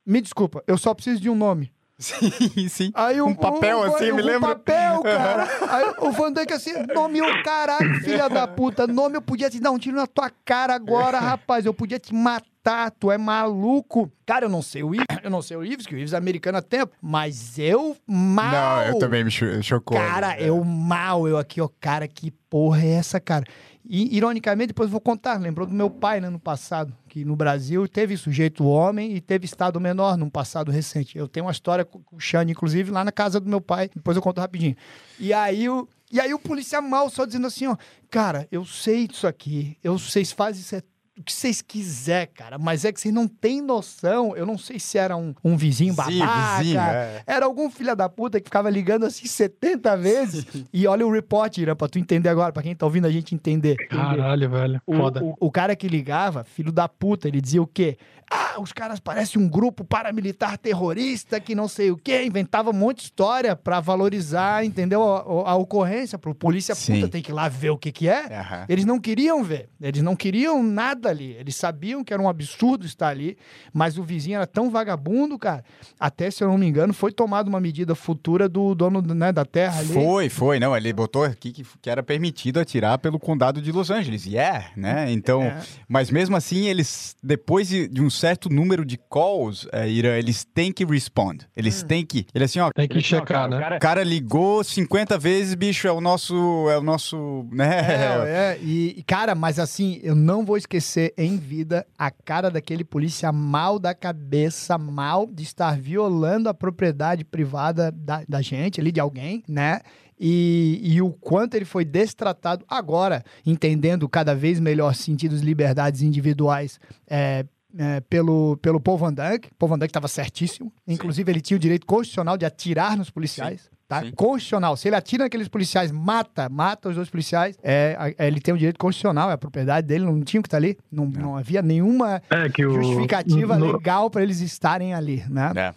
me desculpa, eu só preciso de um nome. Sim, sim. Aí o, Um papel o- assim, o, me um lembra? papel, cara. Aí o Van Dyke assim, nome o caralho, filha da puta. Nome eu podia te dar um tiro na tua cara agora, rapaz. Eu podia te matar, tu é maluco. Cara, eu não sei o Ives, eu não sei o Ives, que o Ives é americano há tempo, mas eu mal. Não, eu também me cho- chocou. Cara, É. eu mal, eu aqui, ó, cara, que porra é essa, cara? E, ironicamente, depois eu vou contar, lembrou do meu pai, né, no passado, que no Brasil teve sujeito homem e teve estado menor num passado recente. Eu tenho uma história com o Xande, inclusive, lá na casa do meu pai, depois eu conto rapidinho. E aí o, e aí o policial mal só dizendo assim, ó, cara, eu sei disso aqui, eu sei, faz isso é o que vocês quiser, cara. Mas é que vocês não têm noção. Eu não sei se era um, um vizinho babaca. Vizinho, é. Era algum filho da puta que ficava ligando assim 70 vezes. <laughs> e olha o report, Irã, pra tu entender agora, pra quem tá ouvindo a gente entender. Caralho, velho. Foda. O, o, o cara que ligava, filho da puta, ele dizia o quê? Ah, os caras parecem um grupo paramilitar terrorista que não sei o quê. Inventava um monte de história pra valorizar, entendeu? A, a ocorrência, pro polícia Sim. puta tem que ir lá ver o que que é. Uhum. Eles não queriam ver. Eles não queriam nada ali. Eles sabiam que era um absurdo estar ali, mas o vizinho era tão vagabundo, cara. Até, se eu não me engano, foi tomada uma medida futura do dono né, da terra ali. Foi, foi. Não, ele botou aqui que, que era permitido atirar pelo condado de Los Angeles. Yeah, né? Então, é. mas mesmo assim, eles, depois de, de um certo número de calls, é, Irã, eles têm que respond. Eles hum. têm que. Ele assim, ó. Tem que checar, né? O cara... cara ligou 50 vezes, bicho, é o nosso. É o nosso. Né? É, <laughs> é. E, cara, mas assim, eu não vou esquecer em vida a cara daquele polícia mal da cabeça, mal de estar violando a propriedade privada da, da gente ali, de alguém, né? E, e, o quanto ele foi destratado agora, entendendo cada vez melhor sentidos liberdades individuais é, é, pelo, pelo Paul Van Dyke. Paul Van Dyke estava certíssimo. Inclusive, Sim. ele tinha o direito constitucional de atirar nos policiais. Sim. Tá? Constitucional. Se ele atira naqueles policiais, mata, mata os dois policiais, é, é, ele tem o direito constitucional, é a propriedade dele, não tinha que estar tá ali. Não, não havia nenhuma é justificativa o... legal para eles estarem ali, né? É.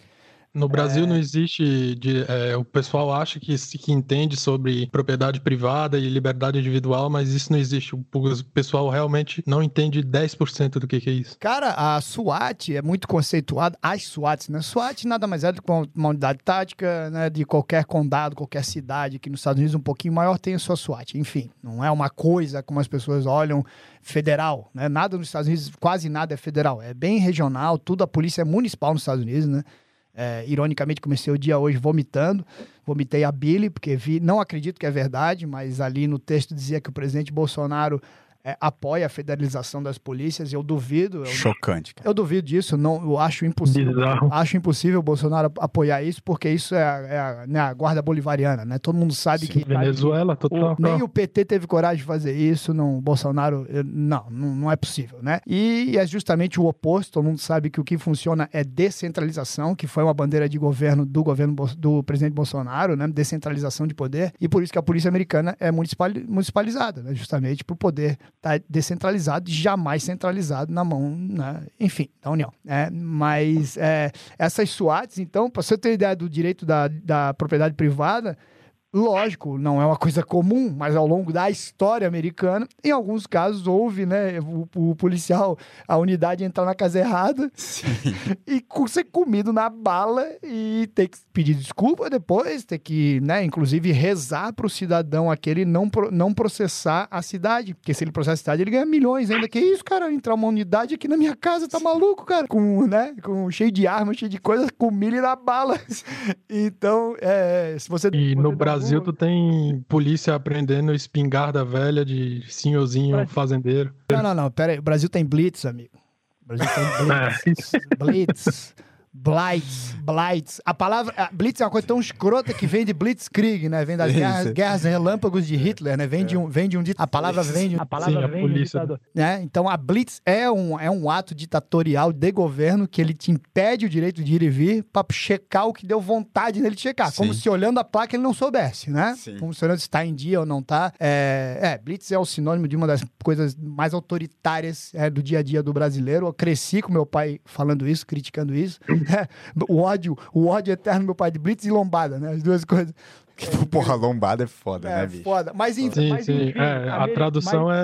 No Brasil é... não existe. De, é, o pessoal acha que, que entende sobre propriedade privada e liberdade individual, mas isso não existe. O, pessoal realmente não entende 10% do que, que, é isso. Cara, a SWAT é muito conceituada. As SWATs, né? SWAT nada mais é do que uma unidade tática né, de qualquer condado, qualquer cidade que nos Estados Unidos um pouquinho maior tem a sua SWAT. Enfim, não é uma coisa como as pessoas olham federal, né? Nada nos Estados Unidos, quase nada é federal. É bem regional, tudo a polícia é municipal nos Estados Unidos, né? É, ironicamente, comecei o dia hoje vomitando. Vomitei a Billy, porque vi, não acredito que é verdade, mas ali no texto dizia que o presidente Bolsonaro é, apoia a federalização das polícias, eu duvido. Eu, Chocante. Cara. Eu duvido disso, não, eu acho impossível. Bizarro. Acho impossível o Bolsonaro apoiar isso, porque isso é, a, é a, né, a guarda bolivariana, né? Todo mundo sabe Sim, que. Venezuela, total. O, nem o PT teve coragem de fazer isso, não, o Bolsonaro. Não, não, não é possível, né? E é justamente o oposto, todo mundo sabe que o que funciona é descentralização, que foi uma bandeira de governo do governo do presidente Bolsonaro, né? Descentralização de poder, e por isso que a polícia americana é municipalizada, né? Justamente para o poder tá descentralizado jamais centralizado na mão, né? enfim, da União. Né? Mas é, essas SWATs, então, para você ter ideia do direito da, da propriedade privada, Lógico, não é uma coisa comum, mas ao longo da história americana, em alguns casos houve, né, o, o policial, a unidade entrar na casa errada Sim. <laughs> e ser comido na bala e ter que pedir desculpa depois, ter que, né, inclusive rezar para o cidadão aquele não, não processar a cidade, porque se ele processar a cidade ele ganha milhões ainda. Que isso, cara, entrar uma unidade aqui na minha casa, tá maluco, cara? Com, né, com cheio de armas, cheio de coisas, com milho na bala. Então, é, se você... E no Brasil Brasil, tu tem polícia aprendendo espingarda velha de senhorzinho fazendeiro. Não, não, não. Pera aí. O Brasil tem blitz, amigo. O Brasil tem <laughs> blitz. É. blitz. Blitz, Blitz. A palavra. A Blitz é uma coisa tão escrota que vem de Blitzkrieg, né? Vem das guerras, guerras, relâmpagos de Hitler, né? Vem de um, vem de um A palavra vem de A palavra Sim, vem a polícia. De um né? Então a Blitz é um, é um ato ditatorial de governo que ele te impede o direito de ir e vir para checar o que deu vontade nele de checar. Sim. Como se olhando a placa ele não soubesse, né? Sim. Como se olhando se está em dia ou não está. É, é, Blitz é o sinônimo de uma das coisas mais autoritárias é, do dia a dia do brasileiro. Eu cresci com meu pai falando isso, criticando isso. <laughs> o ódio, o ódio eterno do meu pai de Blitz e lombada, né? As duas coisas. <laughs> Porra, lombada é foda, é, né, bicho? foda. Mas enfim, sim, mas, sim. Enfim, é, a, a tradução mas...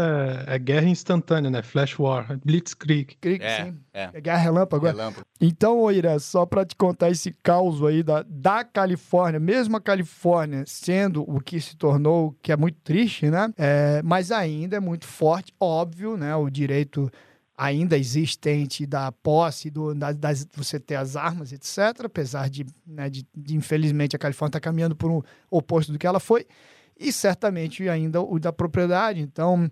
é, é, guerra instantânea, né? Flash War, Blitzkrieg. Krieg, é, sim. É. é guerra relâmpago. relâmpago. Então, Oira, só para te contar esse caos aí da, da Califórnia, mesmo a Califórnia sendo o que se tornou, que é muito triste, né? É, mas ainda é muito forte, óbvio, né? O direito ainda existente da posse, do, da, das, você ter as armas, etc. Apesar de, né, de, de infelizmente, a Califórnia estar tá caminhando por um oposto do que ela foi. E certamente ainda o da propriedade. Então.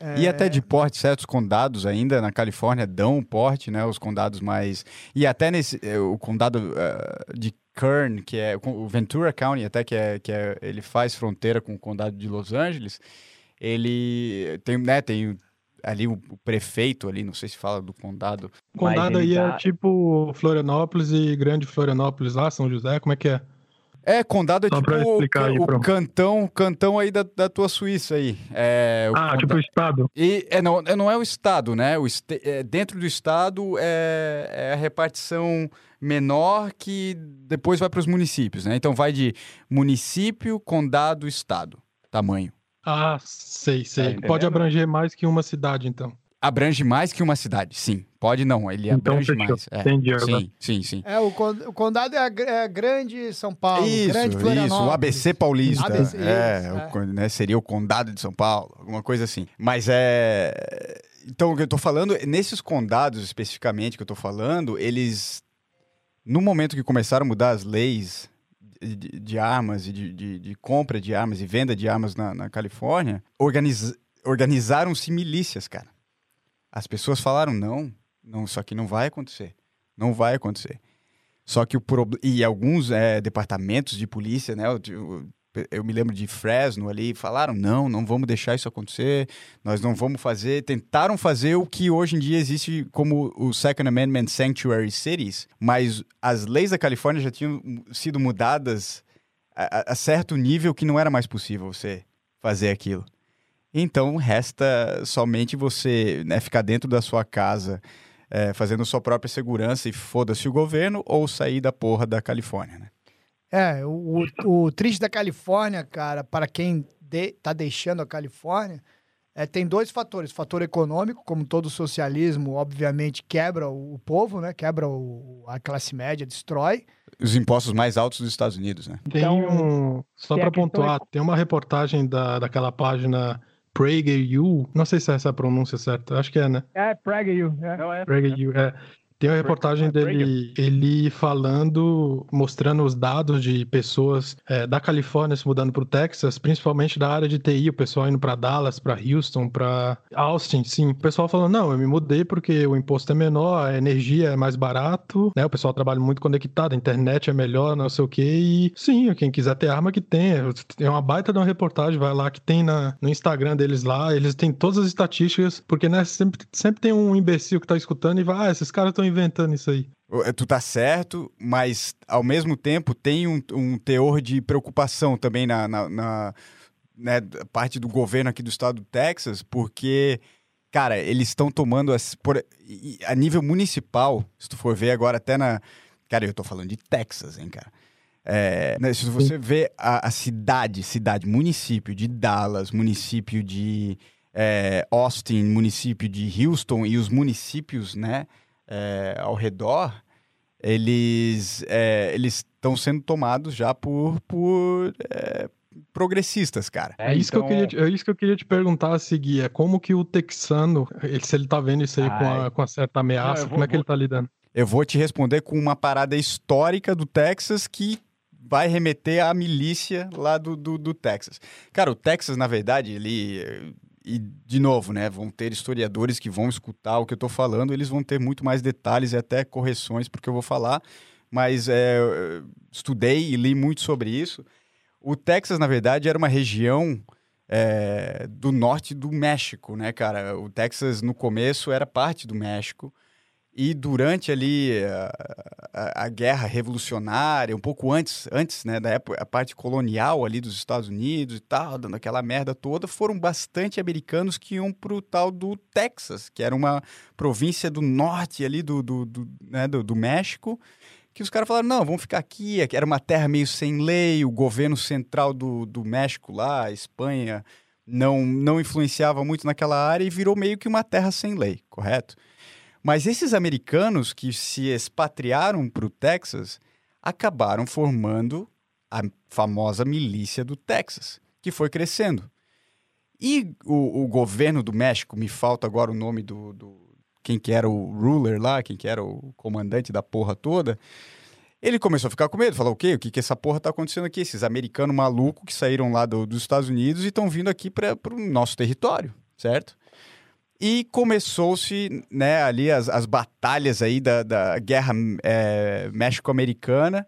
É... E até de porte, certos condados ainda na Califórnia dão porte, né? Os condados mais. E até nesse. É, o condado uh, de Kern, que é o Ventura County, até que, é, que é, ele faz fronteira com o condado de Los Angeles, ele tem, né, tem ali o, prefeito ali, não sei se fala do condado. O condado aí é tá... é tipo Florianópolis e Grande Florianópolis lá, São José, como é que é? É, condado é Só tipo o, aí, o cantão, cantão aí da, da tua Suíça aí. É, ah, conda... tipo o estado. E, é, não, é, não é o estado, né? O est... é, dentro do estado é, é a repartição menor que depois vai para os municípios, né? Então vai de município, condado, estado, tamanho. Ah, sei, sei. Tá Pode abranger mais que uma cidade, então. Abrange mais que uma cidade, sim. Pode não, ele então, abrange fechou. mais. É. Entendi. Sim, sim, sim. É, o, condado é, a, é grande São Paulo, isso, grande Florianópolis. Isso, o ABC paulista. ABC, é, isso, é. O, né, seria o condado de São Paulo, alguma coisa assim. Mas é... Então, o que eu tô falando, nesses condados especificamente que eu tô falando, eles... No momento que começaram a mudar as leis de, de armas e de, de, de, compra de armas e venda de armas na, na Califórnia, organiz, organizaram-se milícias, cara. As pessoas falaram, não, não, isso aqui não vai acontecer. Não vai acontecer. Só que o problema. E alguns é, departamentos de polícia, né? Eu, me lembro de Fresno ali, falaram: não, não vamos deixar isso acontecer, nós não vamos fazer. Tentaram fazer o que hoje em dia existe como o Second Amendment Sanctuary Cities, mas as leis da Califórnia já tinham sido mudadas a, a certo nível que não era mais possível você fazer aquilo. Então resta somente você né, ficar dentro da sua casa é, fazendo sua própria segurança e foda-se o governo ou sair da porra da Califórnia, né? É, o, o triste da Califórnia, cara, para quem de, tá deixando a Califórnia, é, tem dois fatores. Fator econômico, como todo socialismo, obviamente, quebra o, o povo, né? Quebra o, a classe média, destrói. Os impostos mais altos dos Estados Unidos, né? Tem então, um... Só para pontuar, tem uma reportagem da, daquela página PragerU, não sei se é essa a pronúncia certa, acho que é, né? É, PragerU. É. Não, é. PragerU, é. Tem uma reportagem dele, ele falando, mostrando os dados de pessoas é, da Califórnia se mudando para o Texas, principalmente da área de TI, o pessoal indo para Dallas, para Houston, para Austin, sim. O pessoal falando, não, eu me mudei porque o imposto é menor, a energia é mais barato, né? O pessoal trabalha muito conectado, a internet é melhor, não sei o quê. E sim, quem quiser ter arma que tem. É uma baita de uma reportagem, vai lá que tem na, no Instagram deles lá, eles têm todas as estatísticas, porque né, sempre, sempre tem um imbecil que tá escutando e vai, ah, esses caras estão inventando isso aí. É, tu tá certo, mas ao mesmo tempo tem um, um teor de preocupação também na, na, na né, parte do governo aqui do estado do Texas, porque, cara, eles estão tomando as, por, a nível municipal, se tu for ver agora até na. Cara, eu tô falando de Texas, hein, cara. É, né, se você vê a, a, cidade, cidade, município de Dallas, município de é, Austin, município de Houston e os municípios, né? É, ao redor, eles é, eles estão sendo tomados já por, por é, progressistas, cara. É, isso então... que eu então queria, é isso que eu queria te perguntar a seguir, é como que o texano, ele, se ele tá vendo isso aí com, a, com a certa ameaça, Não, vou, como é que ele tá lidando? Eu vou te responder com uma parada histórica do Texas que vai remeter à milícia lá do, do, do Texas. Cara, o Texas, na verdade, ele e, de novo, né, vão ter historiadores que vão escutar o que eu estou falando, eles vão ter muito mais detalhes e até correções porque eu vou falar, mas é, estudei e li muito sobre isso. O Texas, na verdade, era uma região é, do norte do México, né, cara? O Texas, no começo, era parte do México. E durante ali a, a, a, guerra revolucionária, um pouco antes, antes né, da época, a parte colonial ali dos Estados Unidos e tal, dando aquela merda toda, foram bastante americanos que iam pro tal do Texas, que era uma província do norte ali do, do, do, né, do, do México, que os caras falaram, não, vamos ficar aqui, era uma terra meio sem lei, o governo central do, do México lá, a Espanha, não, não influenciava muito naquela área e virou meio que uma terra sem lei, correto? Mas esses americanos que se expatriaram para o Texas acabaram formando a famosa milícia do Texas, que foi crescendo. E o, o governo do México, me falta agora o nome do, do, quem que era o ruler lá, quem que era o comandante da porra toda, ele começou a ficar com medo, falou, o quê? O que que essa porra tá acontecendo aqui? Esses americanos malucos que saíram lá do, dos Estados Unidos e estão vindo aqui para o nosso território, certo? E começou-se né, ali as, as batalhas aí da, da guerra é, México-Americana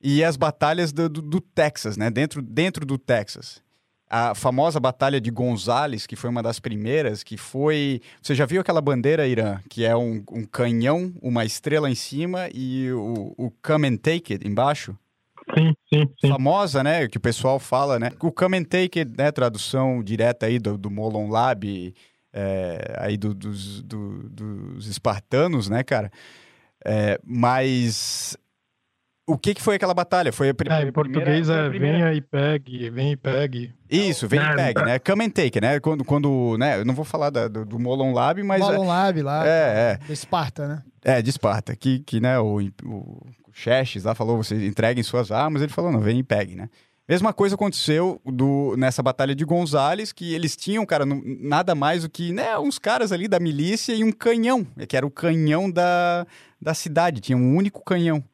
e as batalhas do, do, do, Texas, né? Dentro, dentro do Texas. a famosa Batalha de Gonzales, que foi uma das primeiras, que foi. Você já viu aquela bandeira, Irã, que é um, um canhão, uma estrela em cima e o, o Come and Take It embaixo? Sim, sim, sim. Famosa, né? Que o pessoal fala, né? O Come and Take It, né? Tradução direta aí do, do Molon Lab, é, aí do, dos, do, dos espartanos, né, cara? É, mas o que, que foi aquela batalha? Foi a primeira. É, em português é venha e pegue, vem e pegue. Isso, vem e pegue, né? Come and take, né? Quando, quando né? Eu não vou falar da, do, do Molon Lab, mas. Molon é, Lab lá. É, é. De Esparta, né? É, de Esparta. Que, que né, o, o Xerxes lá falou: vocês entreguem suas armas. Ele falou: não, vem e pegue, né? Mesma coisa aconteceu do, nessa batalha de Gonzales, que eles tinham, cara, nada mais do que né, uns caras ali da milícia e um canhão, que era o canhão da, da cidade, tinha um único canhão.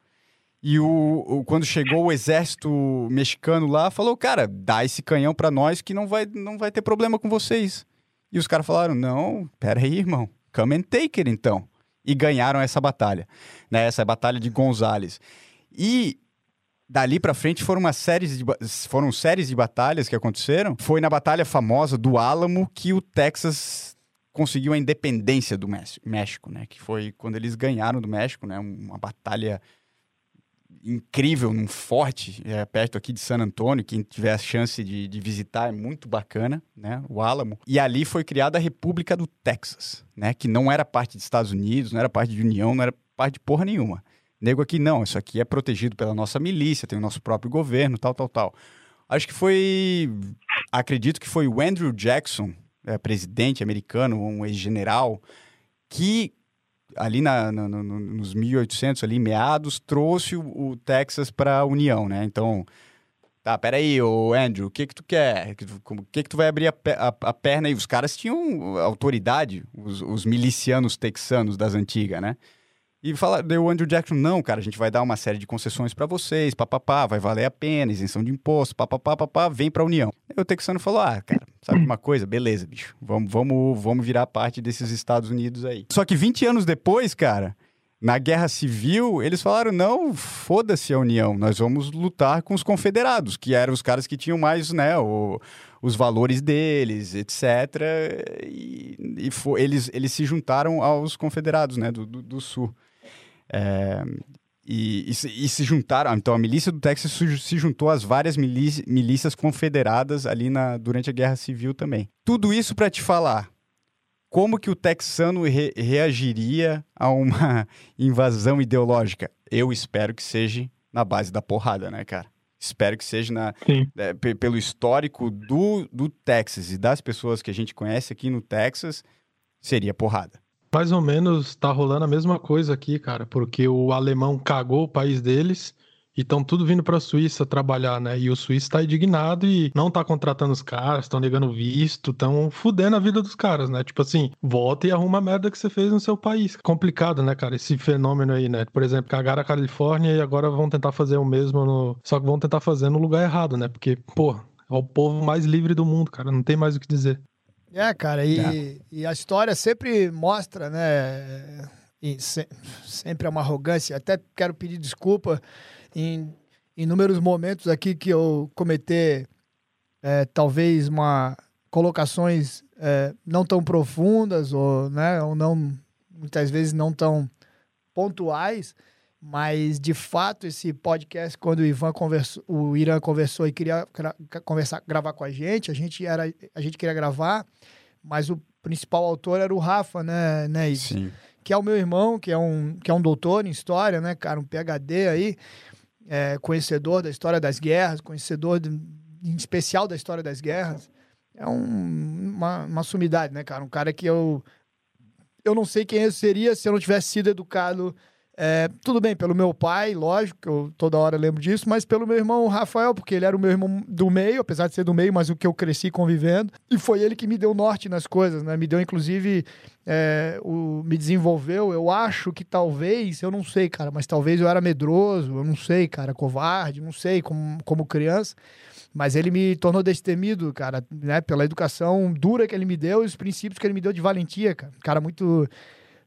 E o, o, quando chegou o exército mexicano lá, falou: "Cara, dá esse canhão para nós que não vai não vai ter problema com vocês". E os caras falaram: "Não, pera aí, irmão. Come and take it então". E ganharam essa batalha, né? Essa batalha de Gonzales. E dali para frente foram uma série de foram séries de batalhas que aconteceram. Foi na batalha famosa do Álamo que o Texas conseguiu a independência do México, né? Que foi quando eles ganharam do México, né? Uma batalha incrível, num forte, é, perto aqui de San Antônio. Quem tiver a chance de, de, visitar é muito bacana, né? O Álamo. E ali foi criada a República do Texas, né? Que não era parte dos Estados Unidos, não era parte de União, não era parte de porra nenhuma. Nego aqui, não, isso aqui é protegido pela nossa milícia, tem o nosso próprio governo, tal, tal, tal. Acho que foi. Acredito que foi o Andrew Jackson, é, presidente americano, um ex-general, que ali na, na, no, nos 1800, ali, meados, trouxe o, o Texas para a União, né? Então, tá, peraí, ô Andrew, o que que tu quer? O que que tu vai abrir a, a, a perna aí? Os caras tinham autoridade, os, os milicianos texanos das antigas, né? E fala, o Andrew Jackson, não, cara, a gente vai dar uma série de concessões para vocês, papapá, vai valer a pena, isenção de imposto, papapá, papá, vem pra União. Aí o texano falou, ah, cara, sabe uma coisa? Beleza, bicho, vamos, vamos, vamos virar parte desses Estados Unidos aí. Só que 20 anos depois, cara, na Guerra Civil, eles falaram, não, foda-se a União, nós vamos lutar com os confederados, que eram os caras que tinham mais, né, o, os valores deles, etc. E, e eles, eles se juntaram aos confederados, né, do, do, do Sul. É, e, e, e, se juntaram. Então, a milícia do Texas se juntou às várias milícias confederadas ali na, durante a Guerra Civil também. Tudo isso para te falar como que o texano re, reagiria a uma <laughs> invasão ideológica. Eu espero que seja na base da porrada, né, cara? Espero que seja na, é, pelo histórico do, do Texas e das pessoas que a gente conhece aqui no Texas, seria porrada. Mais ou menos tá rolando a mesma coisa aqui, cara, porque o alemão cagou o país deles e estão tudo vindo para a Suíça trabalhar, né? E o suíço está indignado e não tá contratando os caras, estão negando visto, estão fudendo a vida dos caras, né? Tipo assim, volta e arruma a merda que você fez no seu país. Complicado, né, cara? Esse fenômeno aí, né? Por exemplo, cagaram a Califórnia e agora vão tentar fazer o mesmo no. Só que vão tentar fazer no lugar errado, né? Porque, pô, é o povo mais livre do mundo, cara. Não tem mais o que dizer. É, cara, e, é. e a história sempre mostra, né? Se, sempre é uma arrogância. Até quero pedir desculpa em inúmeros momentos aqui que eu cometer é, talvez uma colocações é, não tão profundas ou, né, ou não muitas vezes não tão pontuais mas, de fato, esse podcast, quando o Ivan conversou, o Irã conversou e queria conversar, gravar com a gente, a gente, era, a gente queria gravar, mas o principal autor era o Rafa, né, né Ives? Sim. Que é o meu irmão, que é um, que é um doutor em história, né, cara? Um PhD aí, é, conhecedor da história das guerras, conhecedor de, em especial da história das guerras. É um, uma, uma sumidade, né, cara? Um cara que eu. Eu não sei quem eu seria se eu não tivesse sido educado é, tudo bem, pelo meu pai, lógico, eu toda hora lembro disso, mas pelo meu irmão Rafael, porque ele era o meu irmão do meio, apesar de ser do meio, mas o que eu cresci convivendo. E foi ele que me deu norte nas coisas, né? Me deu, inclusive, é, o, me desenvolveu. Eu acho que talvez, eu não sei, cara, mas talvez eu era medroso, eu não sei, cara, covarde, não sei, como, como criança. Mas ele me tornou destemido, cara, né? Pela educação dura que ele me deu e os princípios que ele me deu de valentia, cara. Cara muito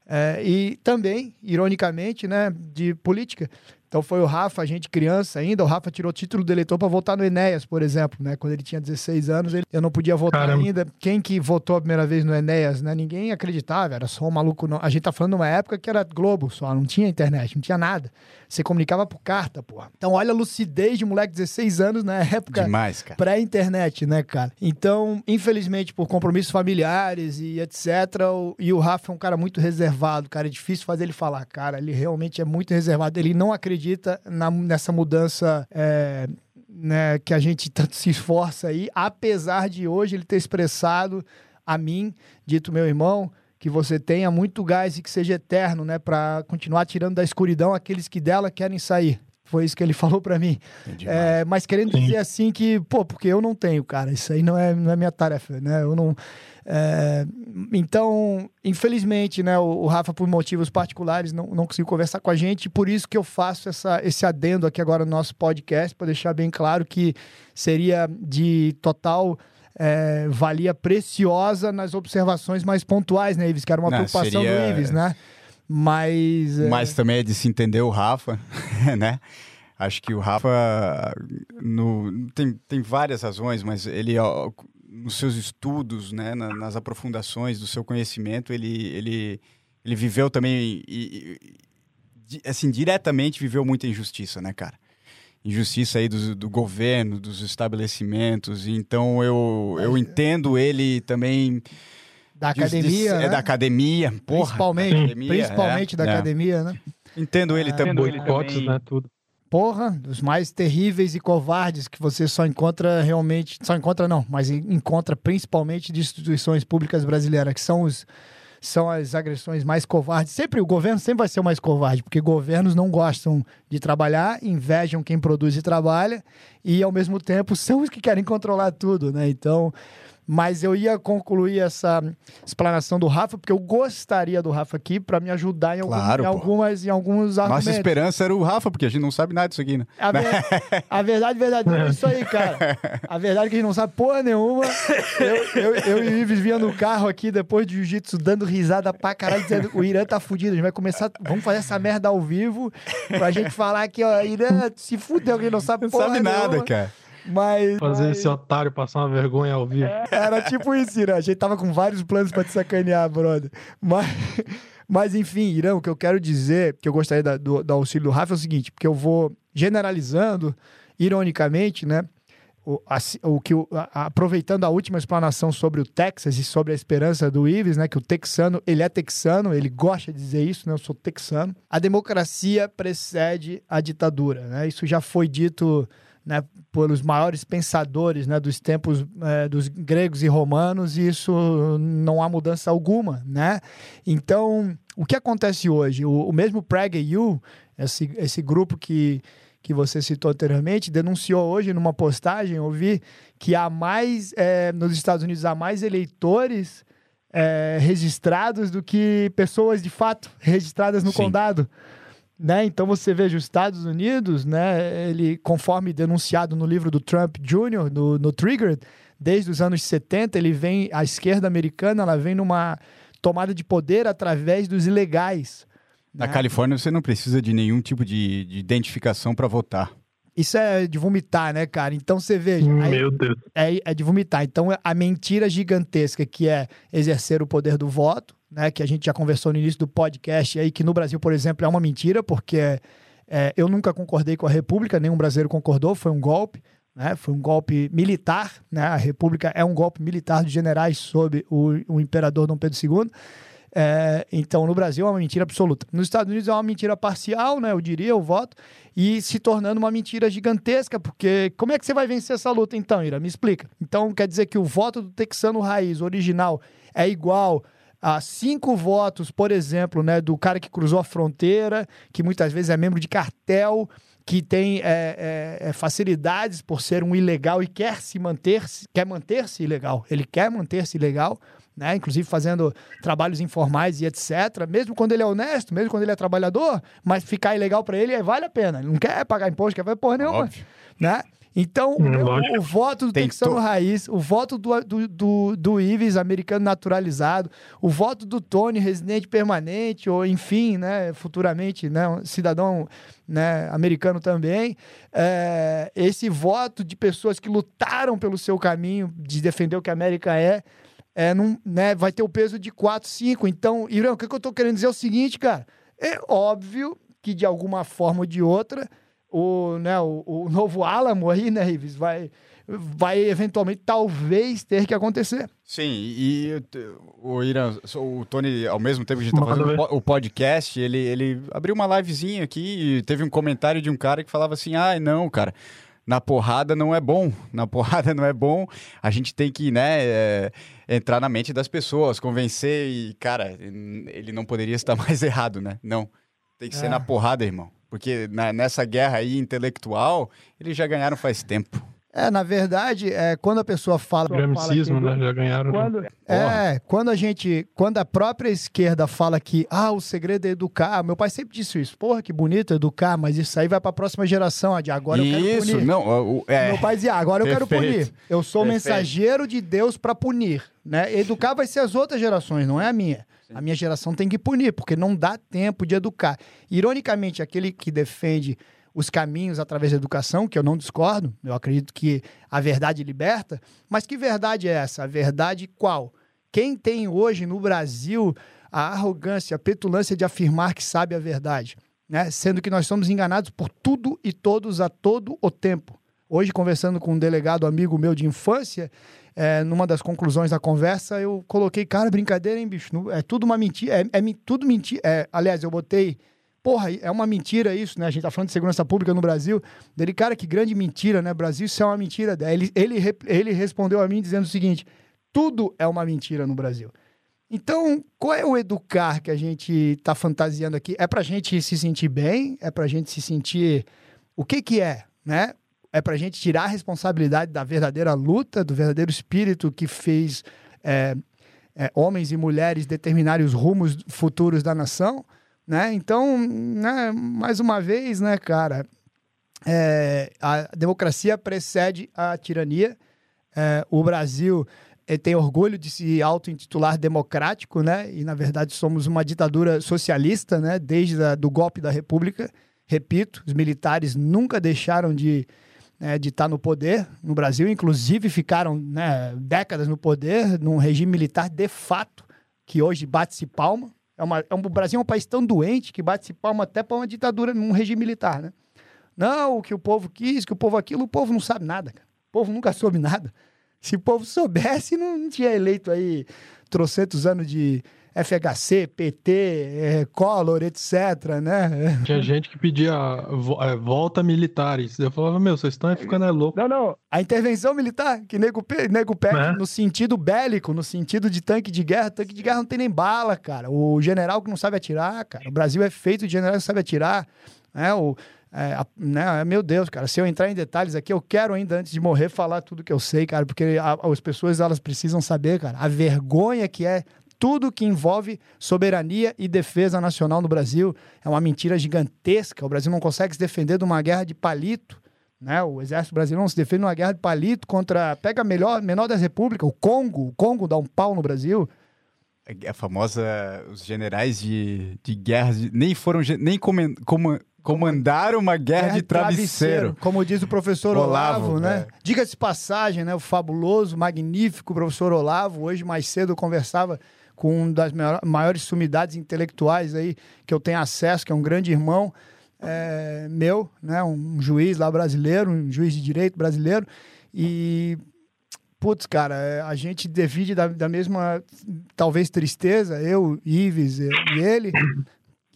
é, e também, ironicamente, né, de política, Então foi o Rafa, a gente criança ainda, o Rafa tirou título de eleitor para votar no Enéas, por exemplo, né? Quando ele tinha 16 anos, ele, eu não podia votar Caramba. ainda. Quem que votou a primeira vez no Enéas, né? Ninguém acreditava, era só um maluco. Não. A gente tá falando de uma época que era Globo só, não tinha internet, não tinha nada. Você comunicava por carta, porra. Então olha a lucidez de moleque de 16 anos na época pré-internet, né, cara? Então, infelizmente, por compromissos familiares e etc, o, e o Rafa é um cara muito reservado, cara, é difícil fazer ele falar, cara, ele realmente é muito reservado, ele não acredita na, nessa mudança é, né, que a gente tanto se esforça aí, apesar de hoje ele ter expressado a mim, dito meu irmão, que você tenha muito gás e que seja eterno, né, para continuar tirando da escuridão aqueles que dela querem sair. Foi isso que ele <laughs> falou para mim. É, mas querendo Sim. dizer assim que, pô, porque eu não tenho, cara, isso aí não é, não é minha tarefa, né? Eu não. É, então, infelizmente, né, o, o, Rafa, por motivos particulares, não, não conseguiu conversar com a gente, por isso que eu faço essa, esse adendo aqui agora no nosso podcast, para deixar bem claro que seria de total é, valia preciosa nas observações mais pontuais, né, Ives? Que era uma Não, preocupação seria... do Ives, né? Mas. É... Mas também é de se entender o Rafa, <laughs> né? Acho que o Rafa no, tem, tem várias razões, mas ele, ó, nos seus estudos, né, nas aprofundações do seu conhecimento, ele, ele, ele viveu também, e, e, assim, diretamente viveu muita injustiça, né, cara? injustiça aí do, do governo, dos estabelecimentos. Então eu, eu entendo ele também. Da academia. De, né? É da academia, porra. Principalmente, academia, principalmente é, da é. academia, né? Entendo ele é, também. Boicotes, né? Tudo. Porra, dos mais terríveis e covardes que você só encontra realmente. Só encontra, não, mas encontra principalmente de instituições públicas brasileiras, que são os são as agressões mais covardes. Sempre o governo sempre vai ser o mais covarde, porque governos não gostam de trabalhar, invejam quem produz e trabalha e ao mesmo tempo são os que querem controlar tudo, né? Então, mas eu ia concluir essa explanação do Rafa, porque eu gostaria do Rafa aqui para me ajudar em, algum, claro, em algumas em alguns argumentos. Nossa esperança era o Rafa, porque a gente não sabe nada disso aqui, né? A, ver, <laughs> a verdade, verdade, é isso aí, cara. A verdade é que a gente não sabe porra nenhuma. Eu, eu, eu e o Ives vinha no carro aqui, depois de jiu-jitsu, dando risada pra caralho, dizendo o Irã tá fudido, a gente vai começar, vamos fazer essa merda ao vivo, pra gente falar que, ó, Irã se fudeu, que não sabe não porra sabe nenhuma. nada, cara. Mas. Fazer mas... esse otário passar uma vergonha ao vivo. Era tipo isso, Irã. A gente tava com vários planos pra te sacanear, brother. Mas. Mas enfim, Irã, o que eu quero dizer, que eu gostaria da, do, do auxílio do Rafa é o seguinte, porque eu vou generalizando, ironicamente, né? O, a, o que a, aproveitando a última explanação sobre o Texas e sobre a esperança do Ives, né, que o texano, ele é texano, ele gosta de dizer isso, né, eu sou texano. A democracia precede a ditadura, né? Isso já foi dito né, pelos maiores pensadores né, dos tempos é, dos gregos e romanos, e isso não há mudança alguma. Né? Então, o que acontece hoje? O, o mesmo PragerU, esse, esse grupo que, que você citou anteriormente, denunciou hoje numa postagem, eu vi que há mais, é, nos Estados Unidos, há mais eleitores é, registrados do que pessoas de fato registradas no Sim. condado. Né? Então você veja os Estados Unidos, né? Ele, conforme denunciado no livro do Trump Jr., no, no Trigger, desde os anos 70, ele vem, a esquerda americana, ela vem numa tomada de poder através dos ilegais. Na né? Califórnia você não precisa de nenhum tipo de, de identificação para votar. Isso é de vomitar, né, cara? Então você veja. Meu Deus. É, é de vomitar. Então a mentira gigantesca que é exercer o poder do voto, né, que a gente já conversou no início do podcast aí, que no Brasil, por exemplo, é uma mentira, porque é, eu nunca concordei com a República, nenhum brasileiro concordou, foi um golpe, né, foi um golpe militar, né, a República é um golpe militar de generais sob o, o imperador Dom Pedro II. É, então, no Brasil é uma mentira absoluta. Nos Estados Unidos é uma mentira parcial, né? Eu diria, o voto, e se tornando uma mentira gigantesca, porque como é que você vai vencer essa luta então, Ira? Me explica. Então, quer dizer que o voto do texano raiz original é igual a cinco votos, por exemplo, né, do cara que cruzou a fronteira, que muitas vezes é membro de cartel, que tem é, é, é facilidades por ser um ilegal e quer se manter, quer manter-se ilegal. Ele quer manter-se ilegal, né? Inclusive fazendo trabalhos informais e etc. Mesmo quando ele é honesto, mesmo quando ele é trabalhador, mas ficar ilegal para ele vale a pena. Ele não quer pagar imposto, quer fazer porra nenhuma, Óbvio. né? Então, hum, o, o, voto do tem Texano to... Raiz, o voto do, do, do, do Ives, americano naturalizado, o voto do Tony, residente permanente, ou enfim, né, futuramente, né, um cidadão né, americano também, é, esse voto de pessoas que lutaram pelo seu caminho de defender o que a América é, é num, né, vai ter o peso de 4, 5. Então, Irã, o que, que eu estou querendo dizer é o seguinte, cara, é óbvio que de alguma forma ou de outra o, né, o, o novo Álamo aí, né, Rives, vai, vai eventualmente, talvez, ter que acontecer. Sim, e o Irã, o Tony, ao mesmo tempo que a gente tá fazendo o podcast, ele, ele abriu uma livezinha aqui e teve um comentário de um cara que falava assim, ah, não, cara, na porrada não é bom, <laughs> na porrada não é bom, a gente tem que, né, é, entrar na mente das pessoas, convencer e, cara, ele não poderia estar <laughs> mais errado, né? Não, tem que ser é. na porrada, irmão. Porque na, nessa guerra aí intelectual, eles já ganharam faz tempo. É, na verdade, é, quando a pessoa fala. Gramicismo, né? Já ganharam. Quando, é, quando a gente. Quando a própria esquerda fala que, ah, o segredo é educar. Meu pai sempre disse isso. Porra, que bonito educar, mas isso aí vai para a próxima geração. De agora eu quero punir. não. É... Meu pai dizia, ah, agora Perfeito. eu quero punir. Eu sou Perfeito. mensageiro de Deus para punir. Né? Educar vai ser as outras gerações, não é a minha. A minha geração tem que punir, porque não dá tempo de educar. Ironicamente, aquele que defende os caminhos através da educação, que eu não discordo, eu acredito que a verdade liberta, mas que verdade é essa? A verdade qual? Quem tem hoje no Brasil a arrogância, a petulância de afirmar que sabe a verdade, né? sendo que nós somos enganados por tudo e todos a todo o tempo. Hoje, conversando com um delegado amigo meu de infância, é, numa das conclusões da conversa, eu coloquei, cara, brincadeira, hein, bicho? É tudo uma mentira. É, é tudo mentira. É, aliás, eu botei. Porra, é uma mentira isso, né? A gente tá falando de segurança pública no Brasil. Dele, cara, que grande mentira, né? Brasil, isso é uma mentira. Ele, ele, ele respondeu a mim dizendo o seguinte: tudo é uma mentira no Brasil. Então, qual é o educar que a gente está fantasiando aqui? É para gente se sentir bem? É para gente se sentir. O que, que é? Né? É para a gente tirar a responsabilidade da verdadeira luta, do verdadeiro espírito que fez é, é, homens e mulheres determinarem os rumos futuros da nação, né? Então, né, mais uma vez, né, cara, é, a democracia precede a tirania. É, o Brasil é, tem orgulho de se auto-intitular democrático, né? E, na verdade, somos uma ditadura socialista, né? Desde o do golpe da República. Repito, os militares nunca deixaram de né, de estar no poder no Brasil, inclusive ficaram né, décadas no poder, num regime militar de fato, que hoje bate-se palma. É uma, é um, o Brasil é um país tão doente que bate-se palma até para uma ditadura num regime militar, né? Não, o que o povo quis, que o povo aquilo, o povo não sabe nada, cara. O povo nunca soube nada. Se o povo soubesse, não, não tinha eleito aí trocentos anos de, FHC, PT, é, Collor, etc, né? <laughs> Tinha gente que pedia é, volta militares. Eu falava, meu, vocês estão ficando é louco. Não, não. A intervenção militar, que nego, nego pega é. no sentido bélico, no sentido de tanque de guerra. Tanque de guerra não tem nem bala, cara. O general que não sabe atirar, cara. O Brasil é feito de general que sabe atirar. Né? O, é, a, né, meu Deus, cara, se eu entrar em detalhes aqui, eu quero ainda, antes de morrer, falar tudo que eu sei, cara, porque a, as pessoas, elas precisam saber, cara, a vergonha que é tudo que envolve soberania e defesa nacional no Brasil. É uma mentira gigantesca. O Brasil não consegue se defender de uma guerra de palito. Né? O exército brasileiro não se defende numa guerra de palito contra. Pega a melhor, menor das repúblicas, o Congo. O Congo dá um pau no Brasil. A famosa. Os generais de, de guerra nem foram. Nem como, como, comandaram uma guerra, guerra de travesseiro. travesseiro. Como diz o professor Olavo, Olavo né? É. Diga-se passagem, né? O fabuloso, magnífico professor Olavo. Hoje, mais cedo, eu conversava com uma das maiores sumidades intelectuais aí que eu tenho acesso, que é um grande irmão é, meu, né, um juiz lá brasileiro, um juiz de direito brasileiro, e putz, cara, é, a gente divide da, da mesma, talvez, tristeza, eu, Ives e ele,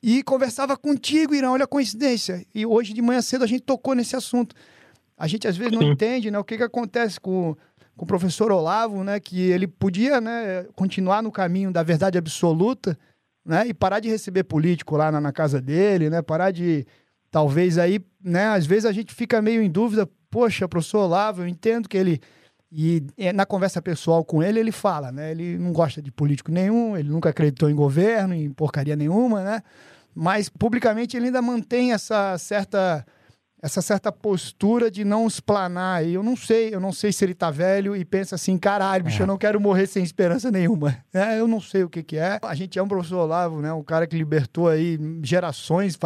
e conversava contigo, Irã, olha a coincidência. E hoje de manhã cedo a gente tocou nesse assunto. A gente às vezes não Sim. entende, né, o que que acontece com com o professor Olavo, né, que ele podia né, continuar no caminho da verdade absoluta né, e parar de receber político lá na, na, casa dele, né, parar de. Talvez aí, né, às vezes a gente fica meio em dúvida, poxa, professor Olavo, eu entendo que ele. E na conversa pessoal com ele, ele fala, né? Ele não gosta de político nenhum, ele nunca acreditou em governo, em porcaria nenhuma, né? Mas publicamente ele ainda mantém essa certa essa certa postura de não explanar. E eu não sei, eu não sei se ele tá velho e pensa assim, caralho, bicho, é. eu não quero morrer sem esperança nenhuma. É, eu não sei o que que é. A gente é um professor Olavo, né? Um cara que libertou aí gerações.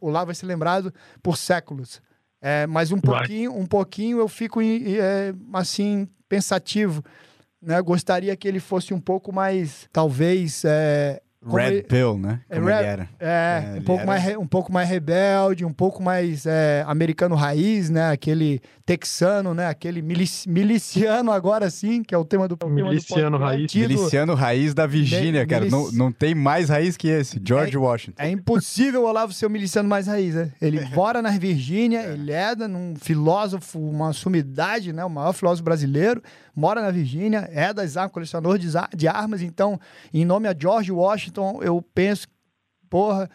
O Olavo vai ser lembrado por séculos. É, mas um pouquinho, um pouquinho eu fico é, assim pensativo, né? Gostaria que ele fosse um pouco mais, talvez, é, Red ele, Pill, né? É, Como é, ele era. É, é um, pouco era... mais, um pouco mais rebelde, um pouco mais é, americano raiz, né? Aquele texano, né? Aquele milici miliciano agora sim, que é o tema do... Miliciano do raiz. Miliciano raiz da Virgínia, cara. Milici... Não, não tem mais raiz que esse. George é, Washington. É impossível o Olavo ser o miliciano mais raiz, né? Ele <laughs> mora na Virgínia, ele é um filósofo, uma sumidade, né? O maior filósofo brasileiro mora na Virgínia, é das armas, colecionador de, de armas, então, em nome a George Washington, eu penso, porra,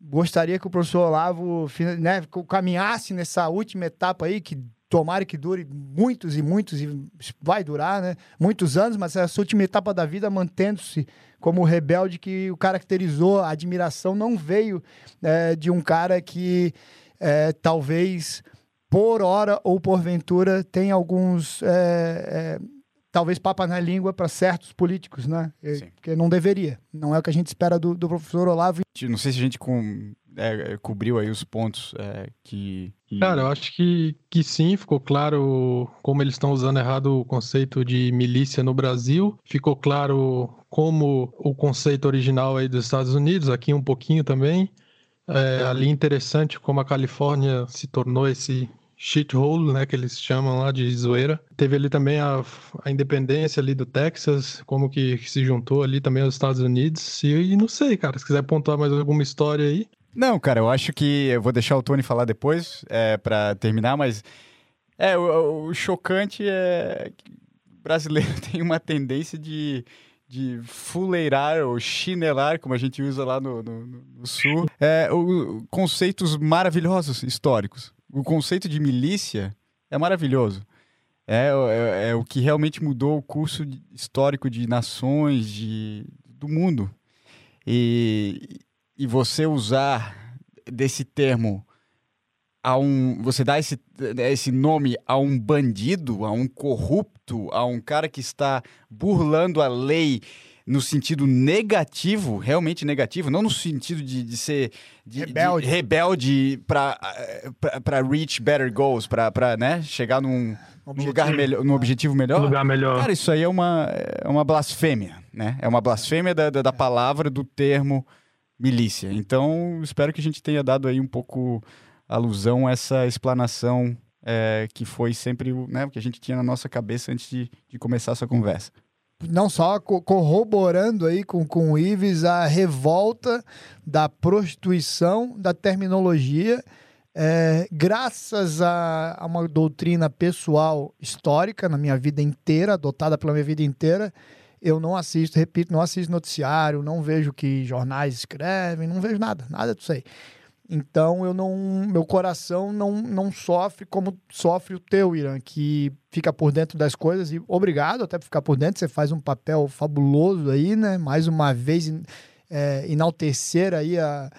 gostaria que o professor Olavo né, caminhasse nessa última etapa aí, que tomara que dure muitos e muitos, e vai durar, né? Muitos anos, mas essa última etapa da vida mantendo-se como o rebelde que o caracterizou, a admiração não veio é, de um cara que é, talvez por hora ou porventura, tem alguns, é, é, talvez, papas na língua para certos políticos, né? Sim. Que não deveria. Não é o que a gente espera do, do professor Olavo. Não sei se a gente com, é, cobriu aí os pontos é, que, que, Cara, eu acho que, que sim, ficou claro como eles estão usando errado o conceito de milícia no Brasil. Ficou claro como o conceito original aí dos Estados Unidos, aqui um pouquinho também. É, ali interessante como a Califórnia se tornou esse shithole, né, que eles chamam lá de zoeira. Teve ali também a, a independência ali do Texas, como que, se juntou ali também aos Estados Unidos. E, e, não sei, cara, se quiser pontuar mais alguma história aí. Não, cara, eu acho que eu vou deixar o Tony falar depois, é, para terminar, mas é, o, o chocante é que o brasileiro <laughs> tem uma tendência de de fuleirar ou chinelar, como a gente usa lá no, no, no sul, é, o, conceitos maravilhosos históricos o conceito de milícia é maravilhoso. É, é, é, o que realmente mudou o curso histórico de nações, de, do mundo. E, e você usar desse termo a um. Você dá esse, esse nome a um bandido, a um corrupto, a um cara que está burlando a lei no sentido negativo, realmente negativo, não no sentido de, de ser de, rebelde, de, rebelde para reach better goals, para né, chegar num, num lugar melhor, num objetivo melhor. Um lugar melhor. Cara, isso aí é uma, é uma blasfêmia, né? É uma blasfêmia da, da, da palavra, do termo milícia. Então, espero que a gente tenha dado aí um pouco alusão a essa explanação é, que foi sempre né, o que a gente tinha na nossa cabeça antes de, de começar essa conversa não só corroborando aí com, com o Ives a revolta da prostituição da terminologia, é, graças a, a, uma doutrina pessoal histórica na minha vida inteira, adotada pela minha vida inteira, eu não assisto, repito, não assisto noticiário, não vejo que jornais escrevem, não vejo nada, nada disso aí. Então eu não, meu coração não, não sofre como sofre o teu, Irã, que fica por dentro das coisas e obrigado até por ficar por dentro. Você faz um papel fabuloso aí, né? Mais uma vez é, enaltecer aí a,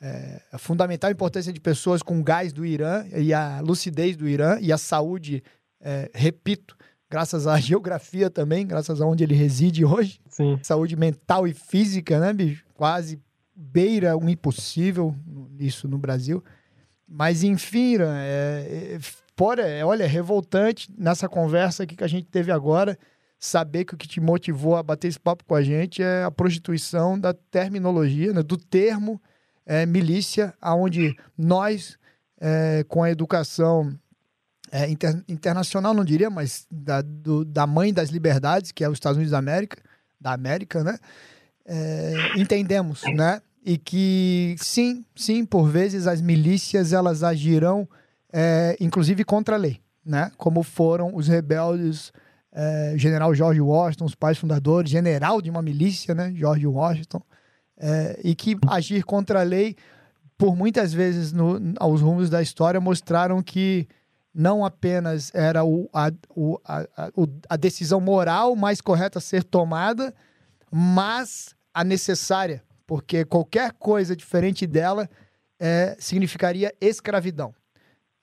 é, a fundamental importância de pessoas com gás do Irã e a lucidez do Irã e a saúde, é, repito, graças à <laughs> geografia também, graças a onde ele reside hoje. Sim. Saúde mental e física, né, bicho? Quase beira um impossível isso no Brasil. Mas, enfim, é, é, fora, é, olha, é revoltante nessa conversa aqui que a gente teve agora, saber que o que te motivou a bater esse papo com a gente é a prostituição da terminologia, né, do termo é, milícia, aonde nós, é, com a educação é, inter, internacional, não diria, mas da, do, da mãe das liberdades, que é os Estados Unidos da América, da América, né? É, entendemos, né? E que sim, sim, por vezes as milícias elas agirão, é, inclusive contra a lei, né? Como foram os rebeldes, é, General George Washington, os pais fundadores, general de uma milícia, né? George Washington, é, e que agir contra a lei, por muitas vezes no, aos rumos da história mostraram que não apenas era o, a, o, a, a, a decisão moral mais correta a ser tomada, mas a necessária porque qualquer coisa diferente dela é, significaria escravidão.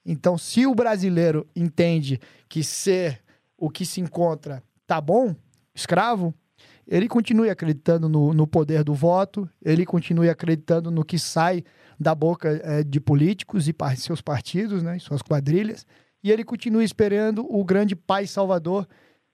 Então, se o brasileiro entende que ser o que se encontra tá bom, escravo, ele continue acreditando no, no poder do voto, ele continue acreditando no que sai da boca é, de políticos e par seus partidos, né, suas quadrilhas, e ele continue esperando o grande pai salvador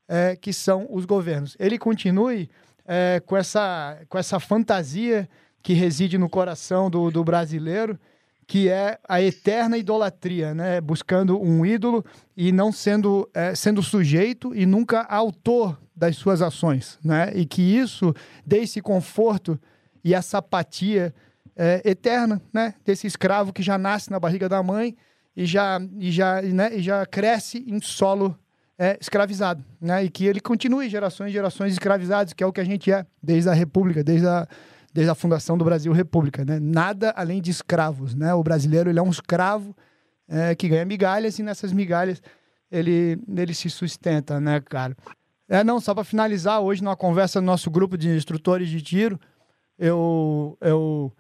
é, que são os governos. Ele continue é, com, essa, com essa fantasia que reside no coração do, do brasileiro, que é a eterna idolatria, né? Buscando um ídolo e não sendo, é, sendo sujeito e nunca autor das suas ações, né? E que isso dê esse conforto e essa apatia é, eterna, né? Desse escravo que já nasce na barriga da mãe e já, e já, né? e já cresce em solo é, escravizado, né? E que ele continue gerações e gerações escravizados, que é o que a gente é desde a República, desde a, desde a fundação do Brasil República, né? Nada além de escravos, né? O brasileiro ele é um escravo é, que ganha migalhas e nessas migalhas ele, ele se sustenta, né, cara? É, não, só para finalizar, hoje numa conversa no nosso grupo de instrutores de tiro, eu, eu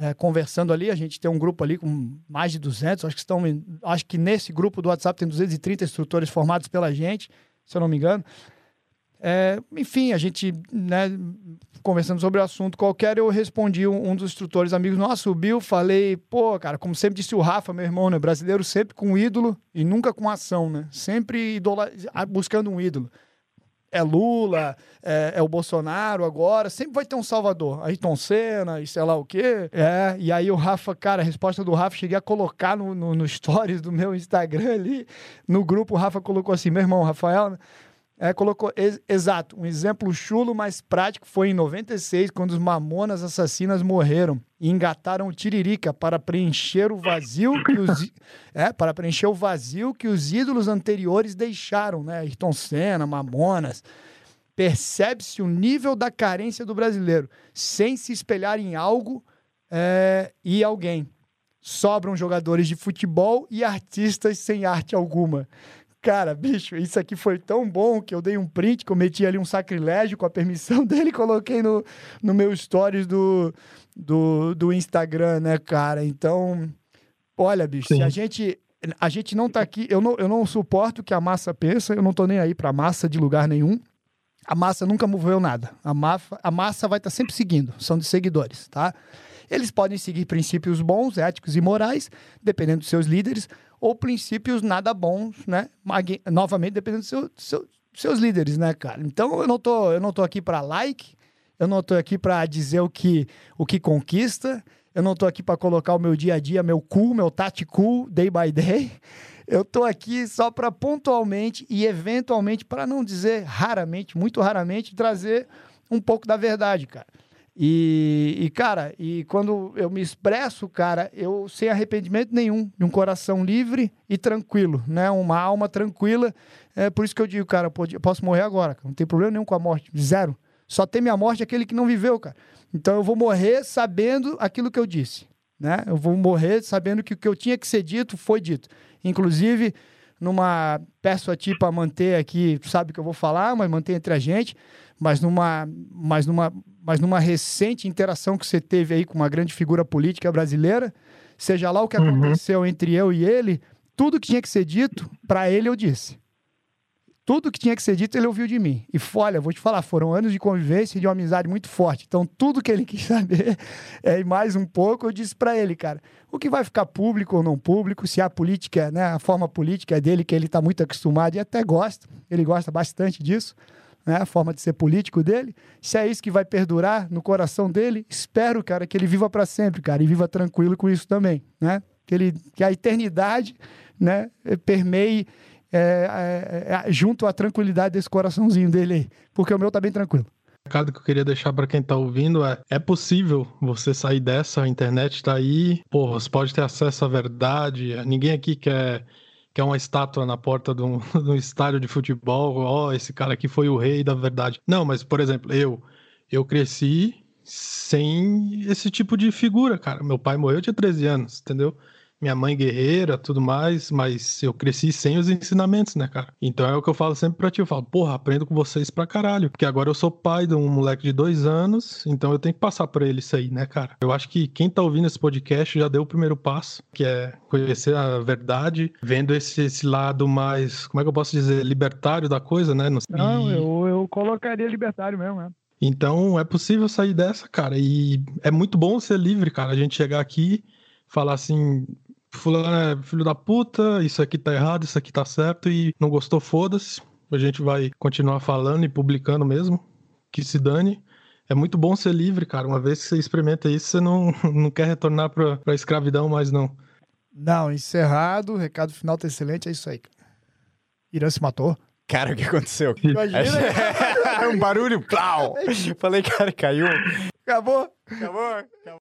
é, conversando ali, a gente tem um grupo ali com mais de 200, acho que estão, acho que nesse grupo do WhatsApp tem 230 instrutores formados pela gente, se eu não me engano. É, enfim, a gente, né, conversando sobre o assunto qualquer, eu respondi um, um, dos instrutores amigos nosso, o Bill, falei, pô, cara, como sempre disse o Rafa, meu irmão, né, brasileiro sempre com ídolo e nunca com ação, né, sempre idola buscando um ídolo é Lula, é, é, o Bolsonaro agora, sempre vai ter um salvador. Ayrton Senna e sei lá o quê. É, e aí o Rafa, cara, a resposta do Rafa, cheguei a colocar no, no, no stories do meu Instagram ali, no grupo, o Rafa colocou assim, meu irmão, Rafael, é, colocou, ex exato, um exemplo chulo, mas prático foi em 96, quando os mamonas assassinas morreram e engataram o Tiririca para preencher o vazio que os, <laughs> é, para preencher o vazio que os ídolos anteriores deixaram, né? Ayrton Senna, Mamonas. Percebe-se o nível da carência do brasileiro, sem se espelhar em algo é, e alguém. Sobram jogadores de futebol e artistas sem arte alguma. Cara, bicho, isso aqui foi tão bom que eu dei um print, cometi ali um sacrilégio com a permissão <laughs> dele e coloquei no, no meu stories do, do, do Instagram, né, cara? Então, olha, bicho, Sim. se a gente. A gente não tá aqui. Eu não, eu não suporto o que a massa pensa, eu não tô nem aí pra massa de lugar nenhum. A massa nunca moveu nada. A, massa, a massa vai estar tá sempre seguindo, são de seguidores, tá? Eles podem seguir princípios bons, éticos e morais, dependendo dos seus líderes, ou princípios nada bons, né? Novamente, dependendo dos seu, seu, seus líderes, né, cara? Então eu não tô, eu não tô aqui para like, eu não tô aqui para dizer o que, o que conquista, eu não tô aqui para colocar o meu dia a dia, meu cool, meu tati cool, day by day. Eu tô aqui só para pontualmente e eventualmente, para não dizer raramente, muito raramente, trazer um pouco da verdade, cara. E, e, cara, e quando eu me expresso, cara, eu sem arrependimento nenhum, de um coração livre e tranquilo, né? Uma alma tranquila. É por isso que eu digo, cara, eu posso morrer agora, não tem problema nenhum com a morte, zero. Só tem minha morte aquele que não viveu, cara. Então eu vou morrer sabendo aquilo que eu disse, né? Eu vou morrer sabendo que o que eu tinha que ser dito foi dito. Inclusive, numa peço a ti para manter aqui, sabe que eu vou falar, mas manter entre a gente, mas numa, mas numa mas numa recente interação que você teve aí com uma grande figura política brasileira, seja lá o que uhum. aconteceu entre eu e ele, tudo que tinha que ser dito, para ele eu disse. Tudo que tinha que ser dito, ele ouviu de mim. E olha, vou te falar, foram anos de convivência e de uma amizade muito forte. Então, tudo que ele <laughs> quis saber, é, e mais um pouco, eu disse para ele, cara, o que vai ficar público ou não público, se a política, né, a forma política dele, que ele está muito acostumado e até gosta, ele gosta bastante disso, né, a forma de ser político dele, se é isso que vai perdurar no coração dele, espero, cara, que ele viva para sempre, cara, e viva tranquilo com isso também, né? Que, ele, que a eternidade, né, permeie é, é, é, junto à tranquilidade desse coraçãozinho dele aí, porque o meu tá bem tranquilo. O recado que eu queria deixar para quem tá ouvindo é: é possível você sair dessa, a internet tá aí, pô, você pode ter acesso à verdade, ninguém aqui quer é uma estátua na porta de um, <laughs> de um estádio de futebol, ó, oh, esse cara aqui foi o rei da verdade. Não, mas, por exemplo, eu, eu cresci sem esse tipo de figura, cara. Meu pai morreu, eu tinha 13 anos, entendeu? Minha mãe guerreira, tudo mais, mas eu cresci sem os ensinamentos, né, cara? Então é o que eu falo sempre pra ti, eu falo, porra, aprendo com vocês pra caralho, porque agora eu sou pai de um moleque de dois anos, então eu tenho que passar pra ele isso aí, né, cara? Eu acho que quem tá ouvindo esse podcast já deu o primeiro passo, que é conhecer a verdade, vendo esse, esse lado mais, como é que eu posso dizer, libertário da coisa, né? Não, eu, eu colocaria libertário mesmo, né? Então é possível sair dessa, cara. E é muito bom ser livre, cara. A gente chegar aqui, falar assim, fulano é filho da puta, isso aqui tá errado, isso aqui tá certo, e não gostou, foda-se. A gente vai continuar falando e publicando mesmo, que se dane. É muito bom ser livre, cara. Uma vez que você experimenta isso, você não, <laughs> não quer retornar pra, pra escravidão mais, não. Não, encerrado, recado final tá excelente, é isso aí. Irã se matou. Cara, o que aconteceu? <laughs> Imagina. <laughs> um barulho, plau! Falei, cara, caiu. Acabou? Acabou? Acabou.